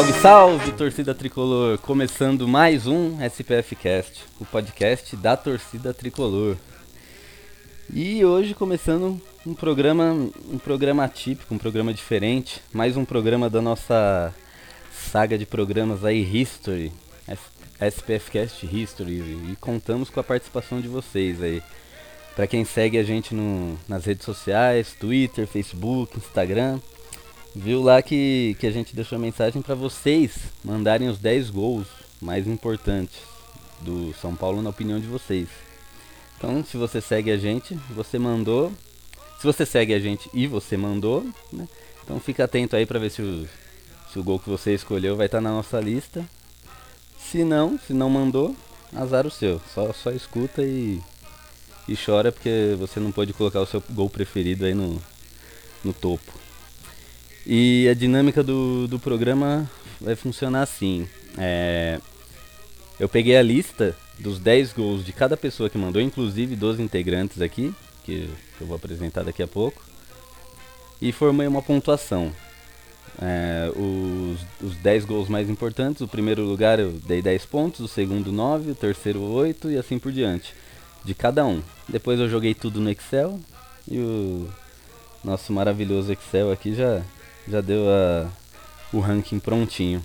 Salve, salve, torcida tricolor! Começando mais um SPF Cast, o podcast da torcida tricolor. E hoje começando um programa, um programa atípico, um programa diferente, mais um programa da nossa saga de programas aí History, SPF Cast History, e contamos com a participação de vocês aí. Para quem segue a gente no, nas redes sociais, Twitter, Facebook, Instagram, viu lá que, que a gente deixou a mensagem para vocês mandarem os 10 gols mais importantes do São Paulo na opinião de vocês. Então, se você segue a gente, você mandou. Se você segue a gente e você mandou, né? Então fica atento aí para ver se o, se o gol que você escolheu vai estar tá na nossa lista. Se não, se não mandou, azar o seu. Só, só escuta e, e chora porque você não pode colocar o seu gol preferido aí no, no topo. E a dinâmica do, do programa vai funcionar assim. É, eu peguei a lista dos 10 gols de cada pessoa que mandou, inclusive dos integrantes aqui, que eu vou apresentar daqui a pouco, e formei uma pontuação. É, os, os 10 gols mais importantes, o primeiro lugar eu dei 10 pontos, o segundo 9, o terceiro 8 e assim por diante, de cada um. Depois eu joguei tudo no Excel e o nosso maravilhoso Excel aqui já já deu a, o ranking prontinho.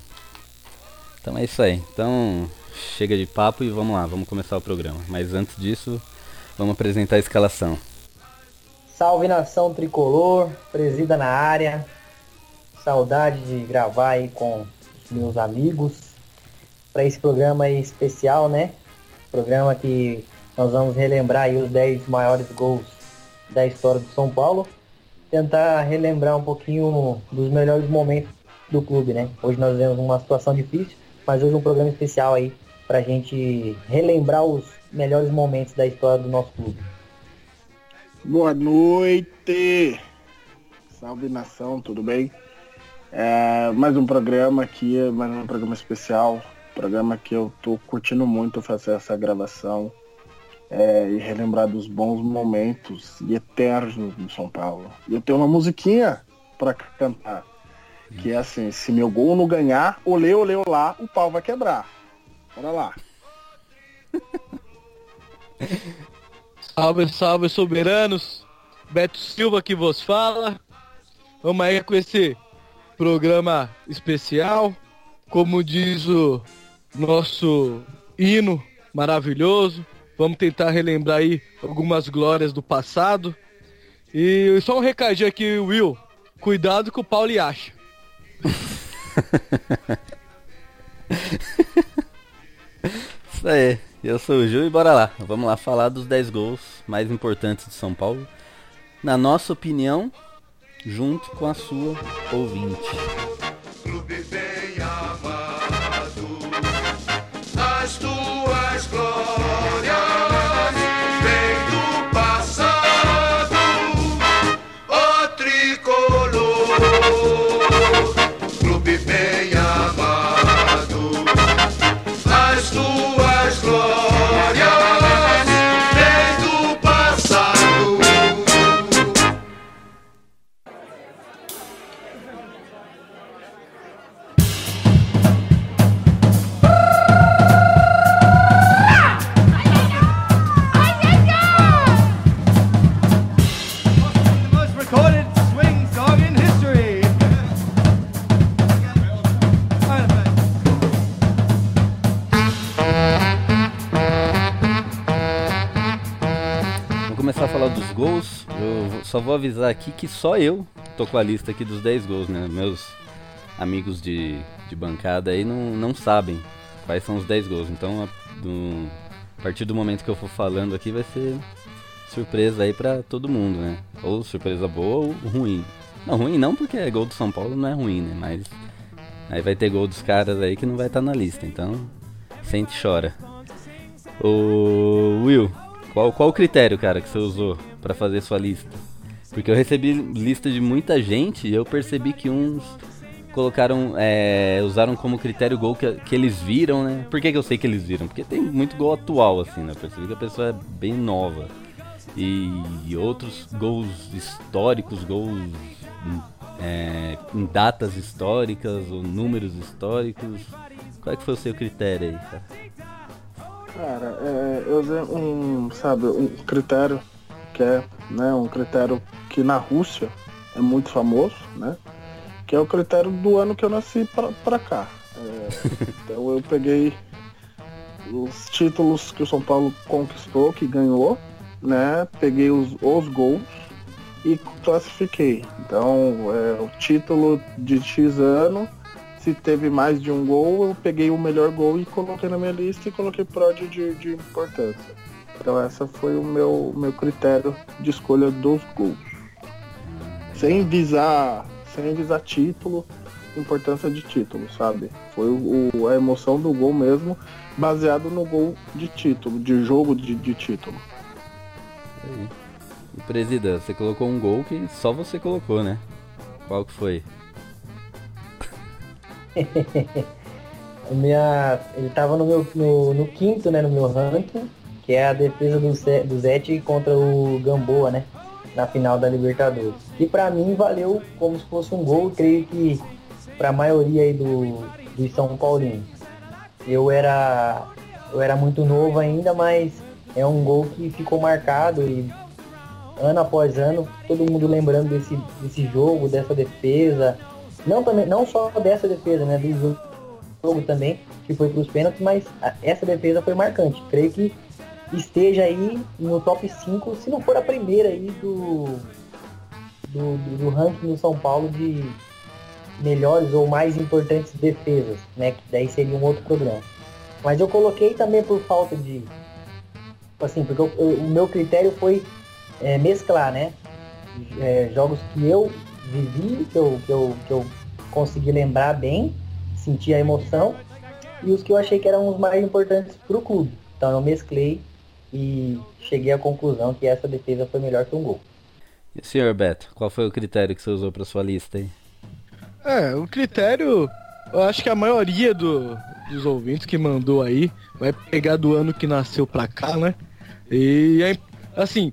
Então é isso aí. Então chega de papo e vamos lá, vamos começar o programa. Mas antes disso, vamos apresentar a escalação. Salve nação tricolor, presida na área. Saudade de gravar aí com meus amigos para esse programa especial, né? Programa que nós vamos relembrar aí os 10 maiores gols da história do São Paulo tentar relembrar um pouquinho dos melhores momentos do clube, né? Hoje nós vemos uma situação difícil, mas hoje um programa especial aí pra gente relembrar os melhores momentos da história do nosso clube. Boa noite! Salve nação, tudo bem? É, mais um programa aqui, mais um programa especial, programa que eu tô curtindo muito fazer essa gravação é, e relembrar dos bons momentos e eternos do São Paulo. E eu tenho uma musiquinha para cantar, que é assim, se meu gol não ganhar, olê, olê, olá, o pau vai quebrar. Bora lá. salve, salve, soberanos. Beto Silva que vos fala. Vamos aí com esse programa especial. Como diz o nosso hino maravilhoso, Vamos tentar relembrar aí algumas glórias do passado. E só um recadinho aqui, Will. Cuidado com o Paulo acha. Isso aí. Eu sou o Gil e bora lá. Vamos lá falar dos 10 gols mais importantes de São Paulo. Na nossa opinião, junto com a sua ouvinte. Só vou avisar aqui que só eu tô com a lista aqui dos 10 gols, né? Meus amigos de, de bancada aí não, não sabem quais são os 10 gols. Então, a, do, a partir do momento que eu for falando aqui, vai ser surpresa aí pra todo mundo, né? Ou surpresa boa ou ruim. Não, ruim não, porque é gol do São Paulo não é ruim, né? Mas aí vai ter gol dos caras aí que não vai estar tá na lista. Então, sente e chora. O Will, qual, qual o critério, cara, que você usou para fazer sua lista? Porque eu recebi lista de muita gente e eu percebi que uns colocaram, é, usaram como critério gol que, que eles viram, né? Por que, que eu sei que eles viram? Porque tem muito gol atual, assim, né? Eu percebi que a pessoa é bem nova. E, outros gols históricos, gols é, em datas históricas ou números históricos. Qual é que foi o seu critério aí, cara? Cara, é, eu usei um, sabe, um critério que é, né, um critério que na Rússia é muito famoso, né? Que é o critério do ano que eu nasci pra, pra cá. É, então eu peguei os títulos que o São Paulo conquistou, que ganhou, né? Peguei os, os gols e classifiquei. Então, é, o título de X ano, se teve mais de um gol, eu peguei o melhor gol e coloquei na minha lista e coloquei prod de, de importância. Então essa foi o meu, meu critério de escolha dos gols. Sem visar, sem visar título, importância de título, sabe? Foi o, a emoção do gol mesmo, baseado no gol de título, de jogo de, de título. E Presida, você colocou um gol que só você colocou, né? Qual que foi? minha, ele tava no meu no, no, quinto, né, no meu ranking, que é a defesa do, do Zete contra o Gamboa, né? Na final da Libertadores. E para mim valeu como se fosse um gol, creio que para a maioria aí do, do São Paulino. Eu era eu era muito novo ainda, mas é um gol que ficou marcado e ano após ano, todo mundo lembrando desse, desse jogo, dessa defesa. Não, também, não só dessa defesa, né? Do jogo também, que foi para os pênaltis, mas essa defesa foi marcante. Creio que esteja aí no top 5, se não for a primeira aí do, do, do, ranking do São Paulo de melhores ou mais importantes defesas, né? Que daí seria um outro programa. Mas eu coloquei também por falta de. Assim, porque eu, eu, o meu critério foi é, mesclar, né? É, jogos que eu vivi, que eu, que, eu, que eu consegui lembrar bem, sentir a emoção, e os que eu achei que eram os mais importantes para o clube. Então eu mesclei e cheguei à conclusão que essa defesa foi melhor que um gol. E o senhor Beto, qual foi o critério que você usou para sua lista aí? É, o critério, eu acho que a maioria do, dos ouvintes que mandou aí vai pegar do ano que nasceu pra cá, né? E assim,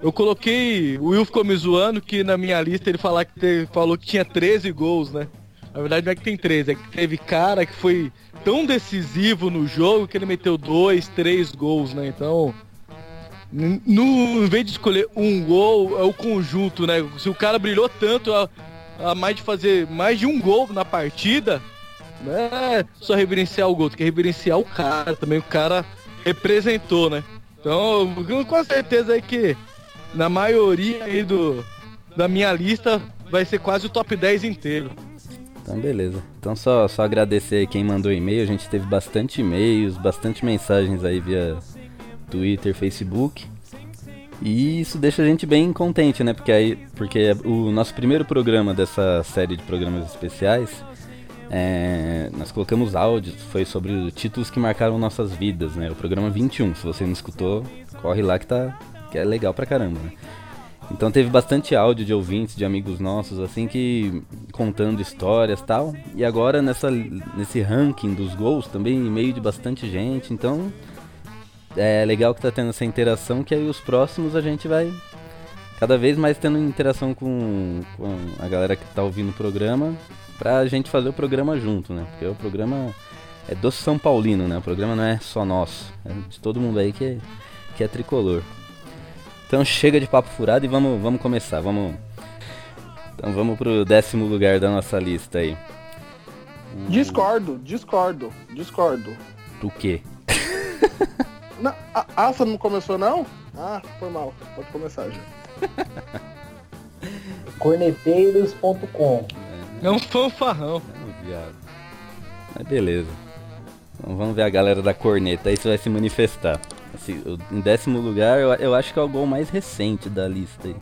eu coloquei. O Will ficou me zoando que na minha lista ele falar que te, falou que tinha 13 gols, né? Na verdade não é que tem 13, é que teve cara que foi tão decisivo no jogo que ele meteu dois, três gols, né? Então. No, em vez de escolher um gol, é o conjunto, né? Se o cara brilhou tanto a, a mais de fazer mais de um gol na partida, né? Só reverenciar o gol, tem que reverenciar o cara também. O cara representou, né? Então, com certeza é que na maioria aí do, da minha lista vai ser quase o top 10 inteiro. Então beleza. Então só, só agradecer quem mandou e-mail. A gente teve bastante e-mails, bastante mensagens aí via Twitter, Facebook. E isso deixa a gente bem contente, né? Porque aí, porque o nosso primeiro programa dessa série de programas especiais, é, nós colocamos áudios, foi sobre títulos que marcaram nossas vidas, né? O programa 21. Se você não escutou, corre lá que tá que é legal pra caramba, né? Então teve bastante áudio de ouvintes, de amigos nossos, assim, que contando histórias tal. E agora nessa, nesse ranking dos gols também, e-mail de bastante gente. Então é legal que tá tendo essa interação, que aí os próximos a gente vai cada vez mais tendo interação com, com a galera que tá ouvindo o programa, pra gente fazer o programa junto, né? Porque o programa é do São Paulino, né? O programa não é só nosso, é de todo mundo aí que é, que é tricolor. Então chega de papo furado e vamos, vamos começar. Vamos. Então vamos pro décimo lugar da nossa lista aí. Discordo, discordo, discordo. Do quê? Não, a, ah, você não começou não? Ah, foi mal. Pode começar já. Corneteiros.com É um fanfarrão. É um viado. Mas beleza. Então vamos ver a galera da corneta aí se vai se manifestar. Assim, em décimo lugar, eu, eu acho que é o gol mais recente da lista aí.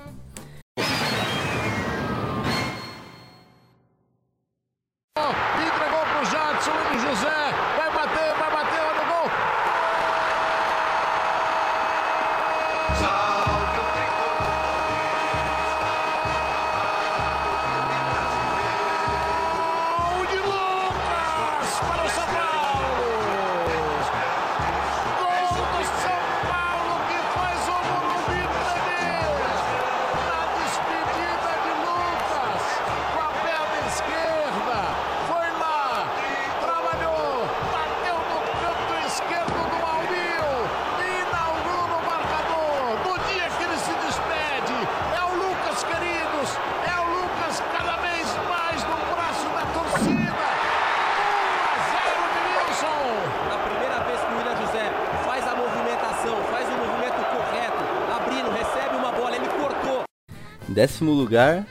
Décimo lugar,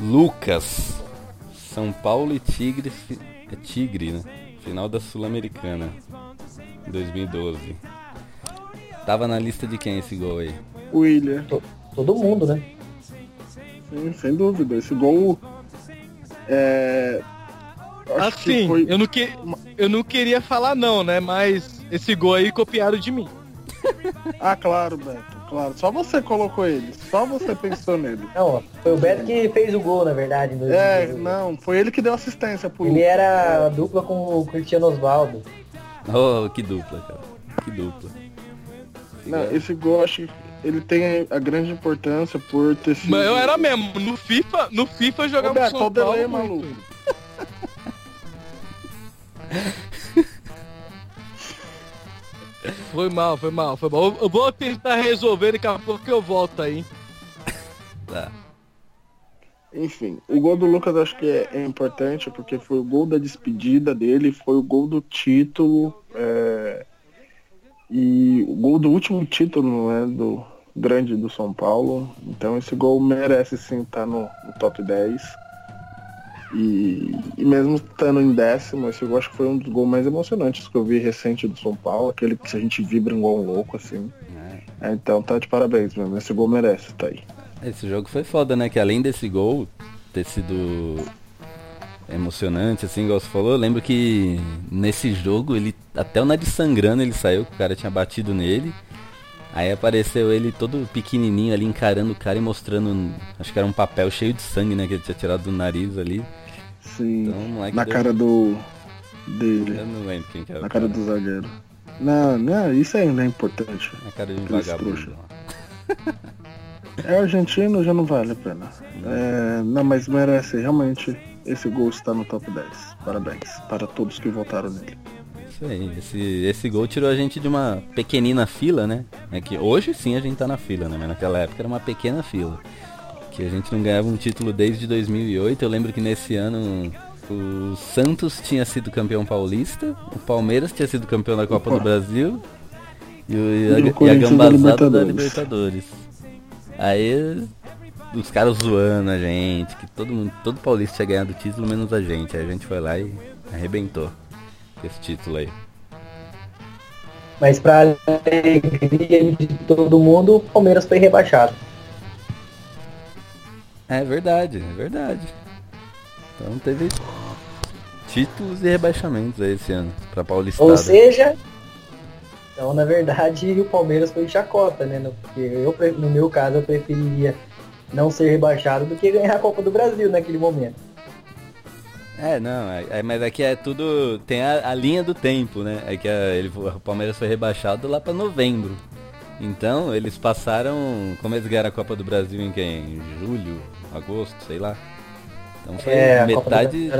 Lucas. São Paulo e Tigre. É Tigre, né? Final da Sul-Americana. 2012. Tava na lista de quem esse gol aí? William. Todo mundo, né? Sim, sem dúvida. Esse gol. É. acho que Assim, foi- eu, não que... eu não queria falar não, né? Mas esse gol aí copiaram de mim. Ah, claro, Beto. Claro. Só você colocou ele. Só você pensou nele. Não, foi o Beto que fez o gol, na verdade, em É, 2018. não. Foi ele que deu assistência pro Ele era a dupla com o Cristiano Osvaldo. Oh, que dupla, cara. Que dupla. Não, esse gol, acho que ele tem a grande importância por ter sido. Mas eu era mesmo. No FIFA, no FIFA eu Ô, jogava Beto, São delay, Paulo. muito. maluco. Foi mal, foi mal, foi mal. Eu- vou tentar resolver daqui a pouco que eu volto aí. Tá. Enfim, o gol do Lucas acho que é, é importante porque foi o gol da despedida dele, foi o gol do título é, e o gol do último título né, do grande do São Paulo. Então esse gol merece sim estar no, no top 10. E, e mesmo estando em décimo, esse gol acho que foi um dos gols mais emocionantes que eu vi recente do São Paulo, aquele que a gente vibra igual um louco assim. É, então tá de parabéns mesmo, esse gol merece, tá aí. Esse jogo foi foda, né? Que além desse gol ter sido emocionante, assim, igual você falou, eu lembro que nesse jogo ele. Até o nariz sangrando ele saiu, que o cara tinha batido nele. Aí apareceu ele todo pequenininho ali encarando o cara e mostrando. Acho que era um papel cheio de sangue, né? Que ele tinha tirado do nariz ali. Sim, Então, na deu- cara do dele. Eu não lembro quem que era. Na o cara do zagueiro. Não, não, isso ainda é importante. Na cara de um vagabundo. É argentino, já não vale a pena. É, não, mas merece, realmente, esse gol está no top 10. Parabéns para todos que votaram nele. Isso aí, esse, esse gol tirou a gente de uma pequenina fila, né? É que hoje sim a gente tá na fila, né? Mas naquela época era uma pequena fila. Que a gente não ganhava um título desde 2008. Eu lembro que nesse ano o Santos tinha sido campeão paulista, o Palmeiras tinha sido campeão da Copa Opa. do Brasil e, o, e, a, e a Corinthians da gambazada da Libertadores. Libertadores. Aí os caras zoando a gente, que todo mundo, todo paulista tinha ganhado o título menos a gente. Aí a gente foi lá e arrebentou esse título aí. Mas pra alegria de todo mundo, o Palmeiras foi rebaixado. É verdade, é verdade. Então teve títulos e rebaixamentos aí esse ano pra Paulistada. Ou seja, então na verdade o Palmeiras foi chacota, né? Porque eu, no meu caso, eu preferiria não ser rebaixado do que ganhar a Copa do Brasil naquele momento. É, não, é, é- mas aqui é tudo. Tem a, a linha do tempo, né? É que a- ele, o Palmeiras foi rebaixado lá pra novembro. Então eles passaram. Como eles ganharam a Copa do Brasil em quem? Em julho, agosto, sei lá. Então foi É, metade.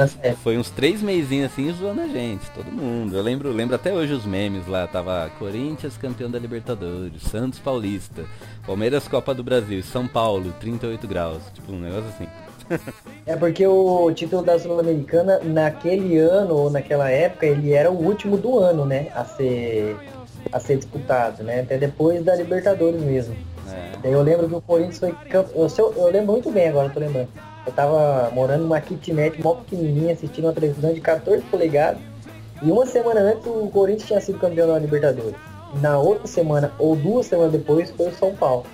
Foi uns três meizinhos assim zoando a gente, todo mundo. Eu lembro, lembro até hoje os memes lá, tava Corinthians campeão da Libertadores, Santos Paulista, Palmeiras Copa do Brasil, São Paulo, 38 graus. Tipo, um negócio assim. É porque o título da Sul-Americana, naquele ano ou naquela época, ele era o último do ano, né? A ser, a ser disputado, né? Até depois da Libertadores mesmo. É. Daí eu lembro que o Corinthians foi campeão. Eu, eu- eu lembro muito bem agora, tô lembrando. Eu tava morando numa kitnet mó pequenininha, assistindo uma televisão de 14 polegadas. E uma semana antes o Corinthians tinha sido campeão da Libertadores. Na outra semana, ou duas semanas depois, foi o São Paulo.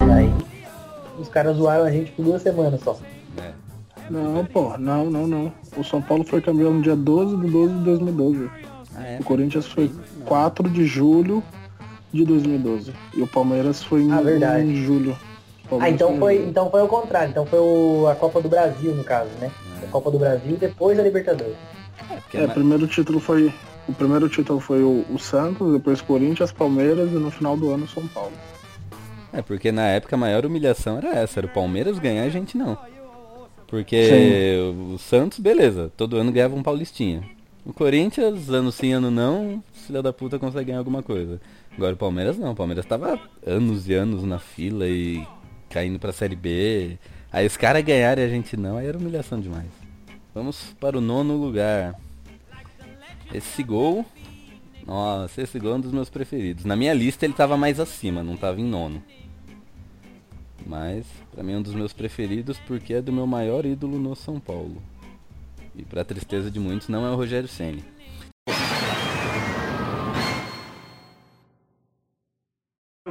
E aí os caras zoaram a gente por duas semanas só. É. Não, pô, não, não, não. O São Paulo foi campeão no dia 12 de 12 de 2012. Ah, é? O Corinthians foi 4 de julho de 2012. E o Palmeiras foi em, Ah, verdade. em julho. O Ah, Palmeiras então foi, julho. então foi o contrário. Então foi o- a Copa do Brasil, no caso, né? A Copa do Brasil e depois a Libertadores. É, porque É, na- primeiro título foi. O primeiro título foi o, o Santos, depois Corinthians, Palmeiras e no final do ano São Paulo. É, porque na época a maior humilhação era essa, era o Palmeiras ganhar e a gente não. Porque o Santos, beleza, todo ano ganhava um Paulistinha. O Corinthians, ano sim, ano não, filha da puta consegue ganhar alguma coisa. Agora o Palmeiras não, o Palmeiras tava anos e anos na fila e caindo pra Série B. Aí os caras ganharam e a gente não, aí era humilhação demais. Vamos para o nono lugar. Esse gol. Nossa, esse gol é um dos meus preferidos. Na minha lista ele tava mais acima, não tava em nono. Mas, pra mim, é um dos meus preferidos porque é do meu maior ídolo no São Paulo. E pra tristeza de muitos, não é o Rogério Ceni.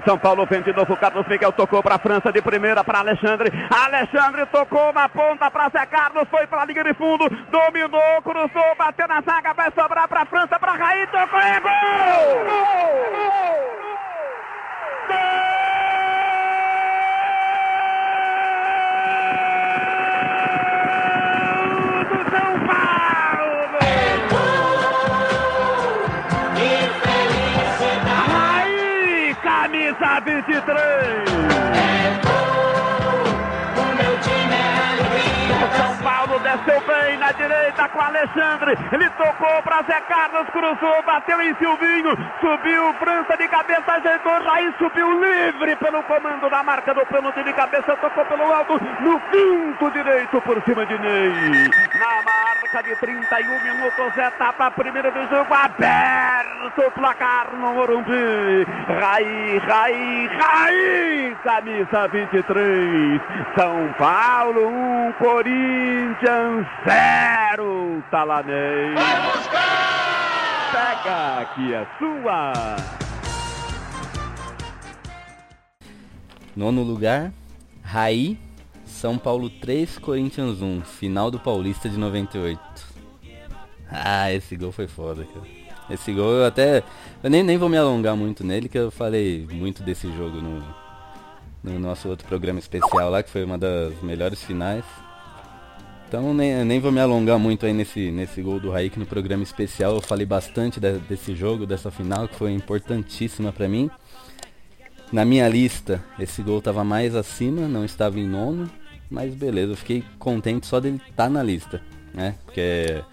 São Paulo vem de novo, Carlos Miguel tocou para a França de primeira para Alexandre. Alexandre tocou na ponta para Zé Carlos, foi para a linha de fundo, dominou, cruzou, bateu na zaga, vai sobrar para a França, para Raí, tocou e gol! Gol! do camisa na direita com Alexandre. Ele tocou para Zé Carlos, cruzou, bateu em Silvinho, subiu França de cabeça, ajeitou, Raí subiu livre pelo comando da marca do pênalti de cabeça, tocou pelo alto no quinto direito por cima de Ney. Na marca de 31 minutos, etapa primeira do jogo, aberto o placar no Morumbi. Raí, Raí, Raí, camisa 23. São Paulo 1, Corinthians 0. Talanei. Pega aqui é sua. Nono lugar, Raí, São Paulo 3, Corinthians 1, final do Paulista de 98. Ah, esse gol foi foda, cara. Esse gol eu até. Eu nem, nem vou me alongar muito nele, que eu falei muito desse jogo no, no nosso outro programa especial lá, que foi uma das melhores finais. Então nem, nem vou me alongar muito aí nesse, nesse gol do Raí, que no programa especial eu falei bastante de- desse jogo, dessa final, que foi importantíssima pra mim. Na minha lista, esse gol estava mais acima, não estava em nono, mas beleza, eu fiquei contente só dele estar na lista, né? Porque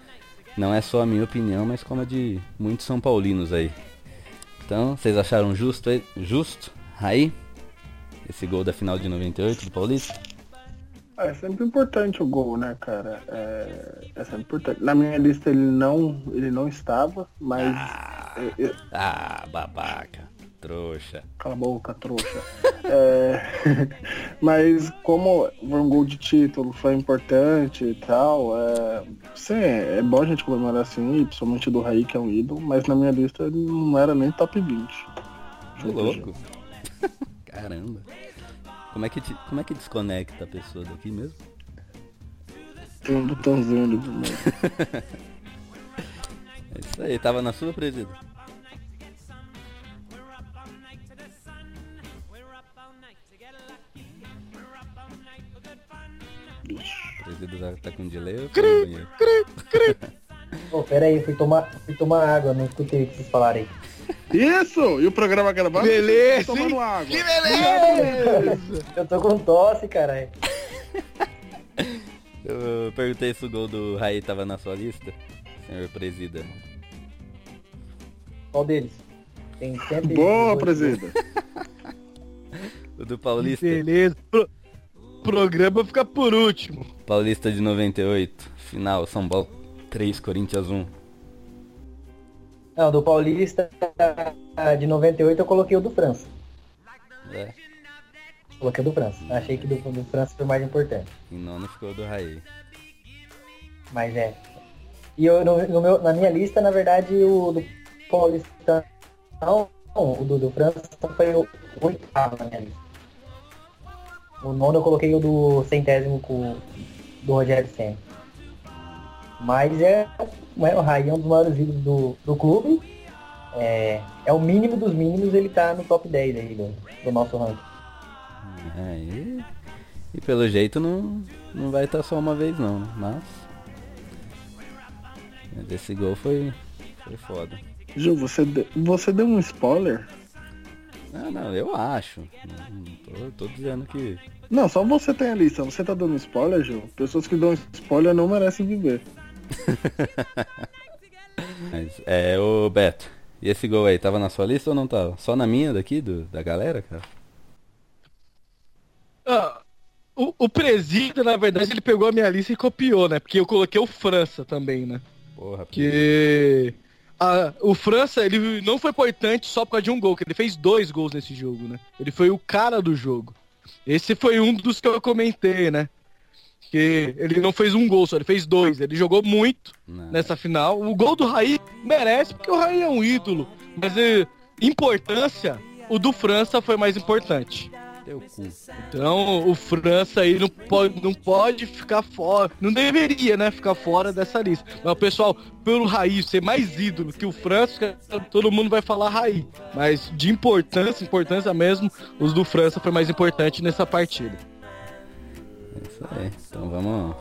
não é só a minha opinião, mas como a de muitos São Paulinos aí. Então, vocês acharam justo, justo, aí, esse gol da final de 98 do Paulista? É sempre importante o gol, né, cara? É, é sempre importante. Na minha lista ele não, ele não estava, mas. eu- eu- Ah, babaca, trouxa. Cala a boca, trouxa. É, mas como foi um gol de título, foi importante e tal, é, sim, é bom a gente comemorar assim, principalmente do Raí, que é um ídolo, mas na minha lista ele não era nem top 20. Que louco. Caramba. Como é, que te- como é que desconecta a pessoa daqui mesmo? Tem um botãozinho ali do meio. É isso aí, tava na sua presida. Presida tá, tá com delay ou foi no banheiro? Pô, pera aí, fui tomar, fui tomar água, não escutei o que vocês falaram aí. Isso! E o programa gravado? Beleza, Tomando hein? água. Que beleza! Eu tô com tosse, caralho. Eu perguntei se o gol do Raí tava na sua lista, senhor presida. Qual deles? Tem sempre. Boa, presida. O do Paulista, Beleza. Pro- programa fica por último. Paulista de 98, final, São Paulo 3, Corinthians 1. Não, do Paulista de 98 eu coloquei o do França. É, Coloquei o do França. Achei que do, do França foi mais importante. em nono ficou o do Raí. Mas é. E eu, no, no meu, na minha lista, na verdade, o do Paulista. Não, o do, do França foi o oitavo na minha lista. O nono eu coloquei o do centésimo com do Rogério Senna. Mas é, é o Raí é um dos maiores ídolos do, do clube. É, é o mínimo dos mínimos, ele tá no top 10 aí do, do nosso ranking. É, e, e pelo jeito não, não vai estar só uma vez não, mas. Mas esse gol foi, foi foda. Ju, você, de- você deu um spoiler? Não, não, eu acho. Não, não tô, tô dizendo que. Não, só você tem a lista. Você tá dando spoiler, Ju? Pessoas que dão spoiler não merecem viver. Mas, é, ô Beto, e esse gol aí, tava na sua lista ou não tava? Só na minha daqui, do, da galera, cara? Ah, o, o presida, na verdade, ele pegou a minha lista e copiou, né? Porque eu coloquei o França também, né? Porra, Que a- o França, ele não foi importante só por causa de um gol, que ele fez dois gols nesse jogo, né? Ele foi o cara do jogo. Esse foi um dos que eu comentei, né? Que ele não fez um gol só, ele fez dois. Ele jogou muito Não. nessa final. O gol do Raí merece, porque o Raí é um ídolo. Mas eh, importância, o do França foi mais importante. Então o França aí não pode, não pode ficar fora. Não deveria, né? Ficar fora dessa lista. Mas o pessoal, pelo Raí ser mais ídolo que o França, todo mundo vai falar Raí. Mas de importância, importância mesmo, os do França foi mais importante nessa partida. É isso aí. Então vamos.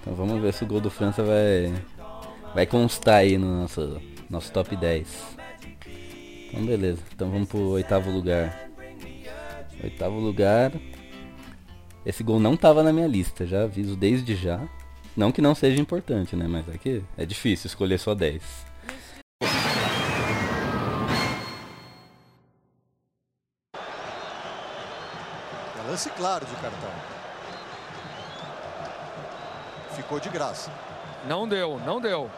Então vamos ver se o gol do França vai. Vai constar aí no nosso, nosso top 10. Então beleza. Então vamos pro oitavo lugar. Oitavo lugar. Esse gol não tava na minha lista, já aviso desde já. Não que não seja importante, né? Mas que é difícil escolher só 10. É lance claro de cartão. Ficou de graça. Não deu, não deu.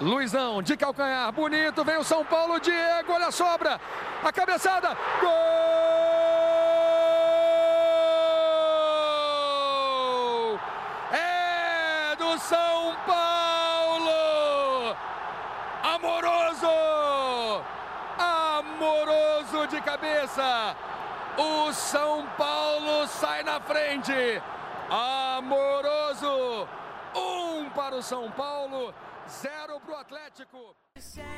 Luizão de calcanhar, bonito, vem o São Paulo, Diego, olha a sobra, a cabeçada, gol! É do São Paulo! Amoroso! Amoroso de cabeça! O São Paulo sai na frente! Amoroso! Um para o São Paulo, zero para o Atlético.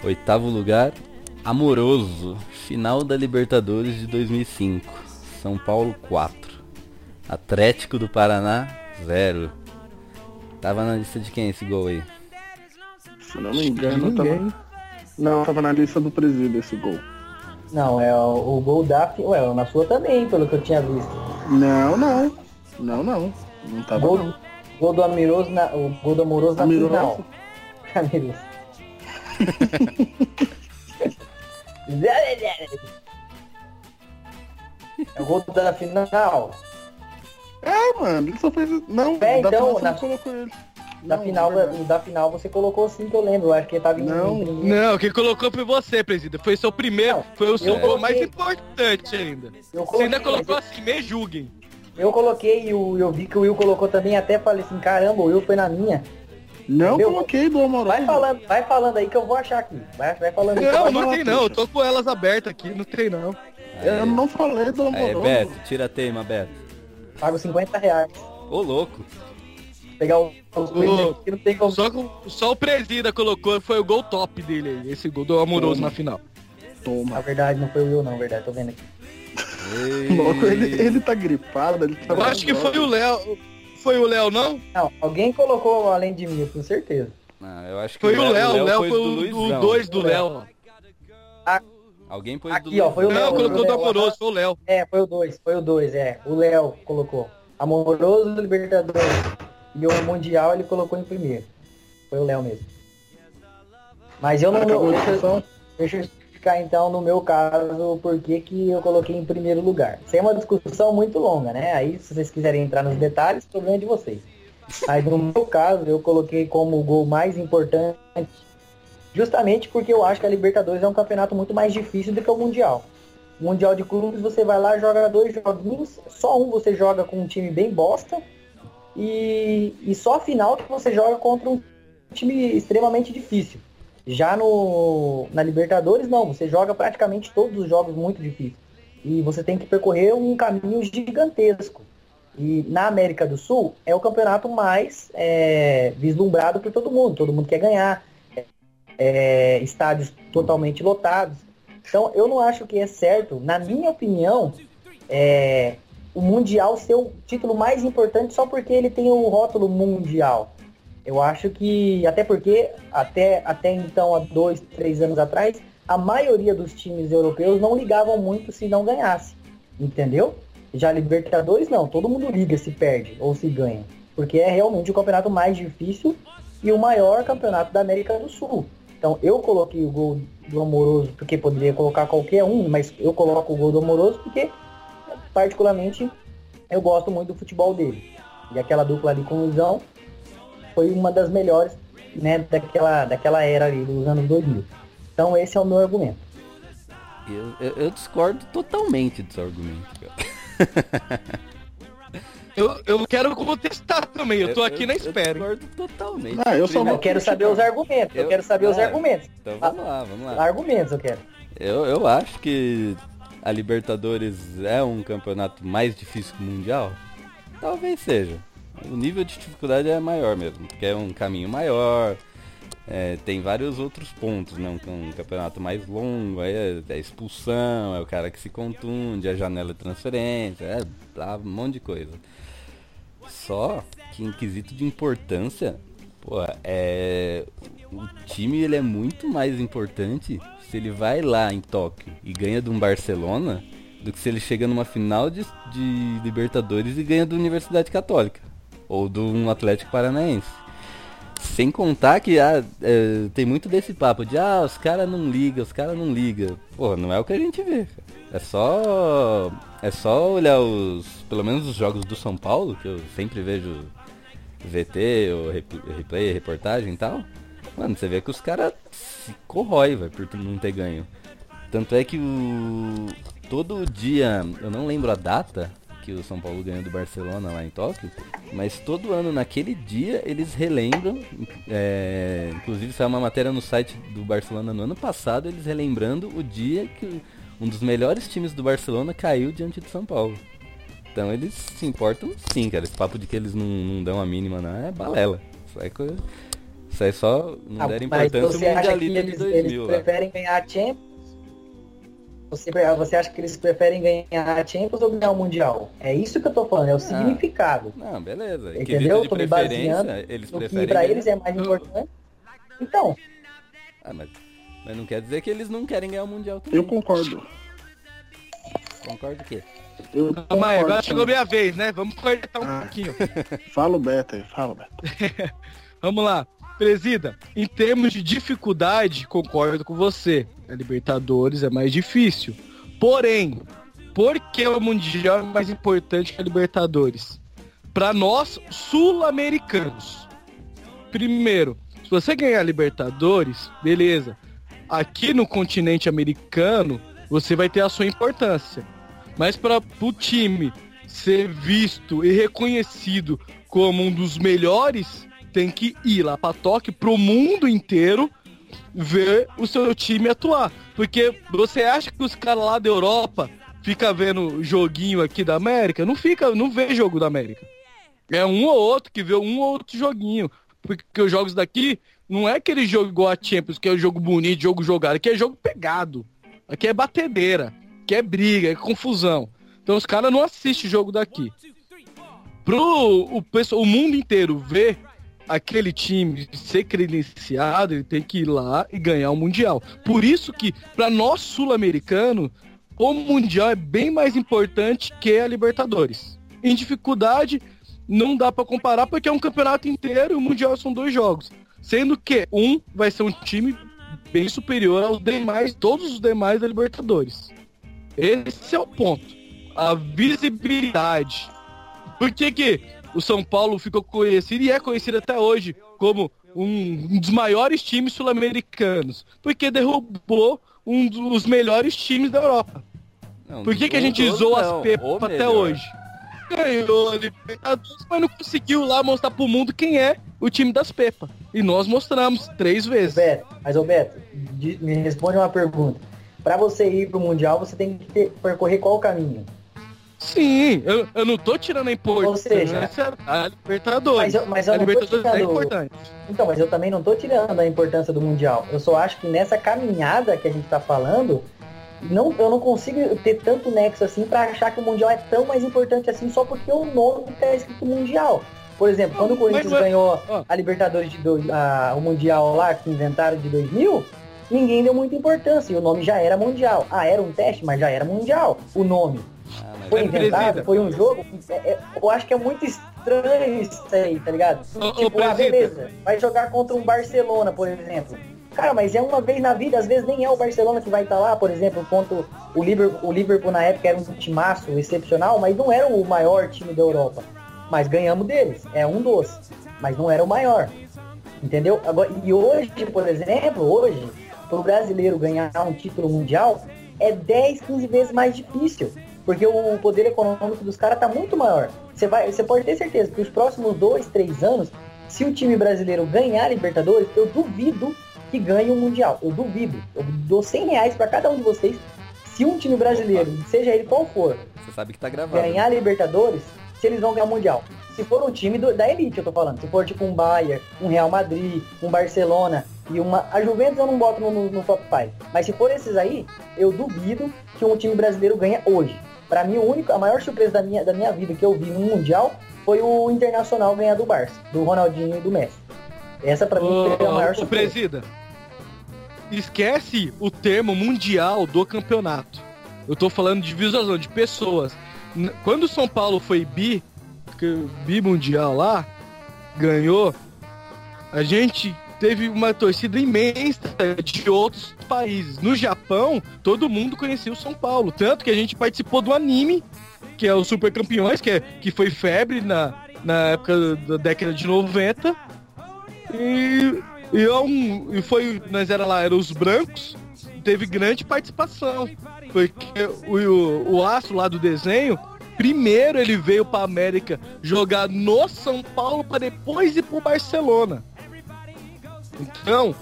Oitavo lugar, Amoroso, final da Libertadores de 2005. São Paulo 4. Atlético do Paraná 0. Tava na lista de quem esse gol aí? Se não me engano, tava... Não, tava na lista do presídio esse gol. Não, é o, o gol da. fi- Ué, na sua também, pelo que eu tinha visto. Não, não. Não, não. Não tava Gol, não. gol do Amoroso na, o gol do Amoroso na final. Amoroso. É o gol da final. É, mano, ele só fez. Não, É, da então, na- não colocou ele. Da Não, final, é da final você colocou sim que eu lembro. Eu acho que ele tava em, Não, em primeiro. Não, quem colocou foi você, presidente. Foi seu primeiro, Não, foi o seu eu gol mais coloquei- importante ainda. Eu Você ainda coloquei, colocou mas assim, me julguem. Eu coloquei e o- eu vi que o Will colocou também, até falei assim, caramba, o Will foi na minha. Não Meu, coloquei do Amoroso. Vai falando, vai falando aí que eu vou achar aqui. Vai, vai falando Não, não tem não, eu tô com elas abertas aqui, não tem não. Eu não falei do Amoroso. Beto, tira a teima, Beto. Pago 50 reais. Ô louco. Pegar o, aqui, não tem como. Só, só o presida colocou, foi o gol top dele aí, esse gol do Amoroso na final. Na Toma. verdade, não foi o Will, não, verdade, tô vendo aqui. Louco, ele, ele tá gripado, ele tá. Eu acho que foi o Léo. Foi o Léo, não? Não, alguém colocou além de mim, tenho certeza. Não, eu acho que Foi o Léo, o Léo foi do o Luizão. 2 do Léo. Alguém pôs do Aqui, ó, foi o Não, Léo. colocou o do Amoroso, foi o Léo. É, foi o 2, foi o 2, é. O Léo colocou. Amoroso Libertadores. E o Mundial ele colocou em primeiro. Foi o Léo mesmo. Mas eu não. Acabou a deixa, discussão? deixa eu explicar então no meu caso por que, eu coloquei em primeiro lugar. Aí é uma discussão muito longa, né? Aí se vocês quiserem entrar nos detalhes, problema de vocês. Mas no meu caso, eu coloquei como o gol mais importante, justamente porque eu acho que a Libertadores é um campeonato muito mais difícil do que o Mundial. Mundial de Clubes, você vai lá, joga dois joguinhos, só um você joga com um time bem bosta, e, e só a final que você joga contra um time extremamente difícil. Já no, na Libertadores, não, você joga praticamente todos os jogos muito difíceis. E você tem que percorrer um caminho gigantesco. E na América do Sul é o campeonato mais é, vislumbrado por todo mundo. Todo mundo quer ganhar. É, estádios totalmente lotados. Então eu não acho que é certo, na minha opinião, é, o Mundial ser o título mais importante só porque ele tem o rótulo Mundial. Eu acho que, até porque, até, até então, há dois, três anos atrás, a maioria dos times europeus não ligavam muito se não ganhasse. Entendeu? Já Libertadores não, todo mundo liga se perde ou se ganha. Porque é realmente o campeonato mais difícil e o maior campeonato da América do Sul. Então eu coloquei o gol do Amoroso porque poderia colocar qualquer um, mas eu coloco o gol do Amoroso porque, particularmente, eu gosto muito do futebol dele. E aquela dupla ali com o Luizão foi uma das melhores né, daquela, daquela era ali, dos anos 2000. Então esse é o meu argumento. Eu, eu- eu discordo totalmente do seu argumento, cara. Eu, eu quero contestar também, eu tô aqui na espera. Eu totalmente. Ah, eu só Eu quero saber os argumentos. Eu, Eu- quero saber os Ah, argumentos. Então vamos lá, vamos lá. Argumentos eu quero. Eu, eu acho que a Libertadores é um campeonato mais difícil que o Mundial. Talvez seja. O nível de dificuldade é maior mesmo, porque é um caminho maior, é, tem vários outros pontos, né? Um, um campeonato mais longo, aí é, é expulsão, é o cara que se contunde, é janela de transferência, é blá, um monte de coisa. Só que em quesito de importância, pô, é. O time ele é muito mais importante se ele vai lá em Tóquio e ganha de um Barcelona do que se ele chega numa final de, de Libertadores e ganha da Universidade Católica. Ou de um Atlético Paranaense. Sem contar que ah, é, tem muito desse papo de ah, os caras não ligam, os caras não ligam. Pô, não é o que a gente vê. É só. É só olhar os. Pelo menos os jogos do São Paulo, que eu sempre vejo VT, ou rep- replay, reportagem e tal. Mano, você vê que os caras se corrói, velho, por não ter ganho. Tanto é que o. Todo dia, eu não lembro a data que o São Paulo ganhou do Barcelona lá em Tóquio, mas todo ano naquele dia eles relembram, é, inclusive saiu uma matéria no site do Barcelona no ano passado, eles relembrando o dia que um dos melhores times do Barcelona caiu diante do São Paulo. Então eles se importam sim, cara. Esse papo de que eles não, não dão a mínima não é balela. Isso aí, co- isso aí só não Ah, deram mas importância que Mundialito de eles, 2000 eles preferem ganhar a Champions? Você, você acha que eles preferem ganhar a Champions ou ganhar o Mundial? É isso que eu tô falando, é o significado. Não, beleza. Entendeu? quesito Tô me baseando eles no que pra eles é mais importante. Então, Ah, mas, mas não quer dizer que eles não querem ganhar o Mundial também. Eu concordo. Concordo o quê? Eu aí, agora chegou minha vez, né? Vamos cortar um Ah. pouquinho. Fala o Beto aí, fala Beto. Vamos lá. Presida, em termos de dificuldade, concordo com você. A Libertadores é mais difícil. Porém, por que o Mundial é mais importante que a Libertadores? Para nós, sul-americanos. Primeiro, se você ganhar a Libertadores, beleza. Aqui no continente americano, você vai ter a sua importância. Mas para o time ser visto e reconhecido como um dos melhores, tem que ir lá para Tóquio, pro mundo inteiro, ver o seu time atuar. Porque você acha que os caras lá da Europa fica vendo joguinho aqui da América? Não fica, não vê jogo da América. É um ou outro que vê um ou outro joguinho. Porque os jogos daqui não é aquele jogo igual a Champions, que é o jogo bonito, jogo jogado. Aqui é jogo pegado. Aqui é batedeira. Aqui é briga, é confusão. Então os caras não assistem jogo daqui. Pro o, o mundo inteiro ver aquele time ser credenciado, ele tem que ir lá e ganhar o Mundial. Por isso que, para nós sul-americanos, o Mundial é bem mais importante que a Libertadores. Em dificuldade, não dá para comparar porque é um campeonato inteiro e o Mundial são dois jogos. Sendo que um vai ser um time bem superior aos demais, todos os demais da Libertadores. Esse é o ponto. A visibilidade. Por que que o São Paulo ficou conhecido e é conhecido até hoje como um, dos maiores times sul-americanos? Porque derrubou um dos melhores times da Europa. Não, Por que, que a gente não, as pepas o até melhor. hoje? Ganhou a Libertadores, mas não conseguiu lá mostrar pro mundo quem é o time das pepas. E nós mostramos três vezes. Beto, mas ô Beto, de- me responde uma pergunta. Pra você ir pro Mundial, você tem que ter- percorrer qual caminho? Sim, eu, eu não tô tirando a importância seja, da Libertadores. Mas eu, mas eu a Libertadores é tirando... importante. Então, mas eu também não tô tirando a importância do Mundial. Eu só acho que nessa caminhada que a gente tá falando, não, eu não consigo ter tanto nexo assim pra achar que o Mundial é tão mais importante assim só porque o nome tá escrito Mundial. Por exemplo, quando o Corinthians mas- ganhou a Libertadores de dois, a- o Mundial lá que inventaram de 2000, ninguém deu muita importância e o nome já era Mundial. Ah, era um teste, mas já era Mundial. O nome. Foi inventado, foi um jogo. é- é- eu acho que é muito estranho isso aí, tá ligado? Ô, ô, tipo, ah, beleza, vai jogar contra um Barcelona, por exemplo. Cara, mas é uma vez na vida, às vezes nem é o Barcelona que vai estar lá, por exemplo, contra o Liverpool, o Liverpool na época era um timaço excepcional, mas não era o maior time da Europa. Mas ganhamos deles, é um dos, mas não era o maior. Entendeu? Agora, e hoje, por exemplo, hoje, pro brasileiro ganhar um título mundial é 10, 15 vezes mais difícil. Porque o poder econômico dos caras tá muito maior. Você vai, você pode ter certeza que os próximos dois, três anos, se o time brasileiro ganhar a Libertadores, eu duvido que ganhe o um Mundial. Eu duvido. Eu dou 100 reais para cada um de vocês. Se um time brasileiro, seja ele qual for, Você sabe que tá gravado. ganhar a Libertadores, se eles vão ganhar o Mundial. Se for um time do- da elite, eu tô falando. Se for tipo um Bayern, um Real Madrid, um Barcelona e uma. A Juventus eu não boto no, no, no top 5. Mas se for esses aí, eu duvido que um time brasileiro ganhe hoje. Pra mim, o único, a maior surpresa da minha, da minha vida que eu vi no Mundial foi o Internacional ganhar do Barça, do Ronaldinho e do Messi. Essa pra mim foi a maior surpresa. presida, esquece o termo mundial do campeonato. Eu tô falando de visualização, de pessoas. Quando o São Paulo foi bi, bi mundial lá, ganhou, a gente teve uma torcida imensa de outros países. No Japão, todo mundo conhecia o São Paulo. Tanto que a gente participou do anime, que é o Super Campeões, que, é, que foi febre na, na época da década de 90. E, e, é um, foi, nós era lá, eram os brancos, teve grande participação. Porque o, o, o astro lá do desenho, primeiro ele veio pra América jogar no São Paulo para depois ir pro Barcelona. Então,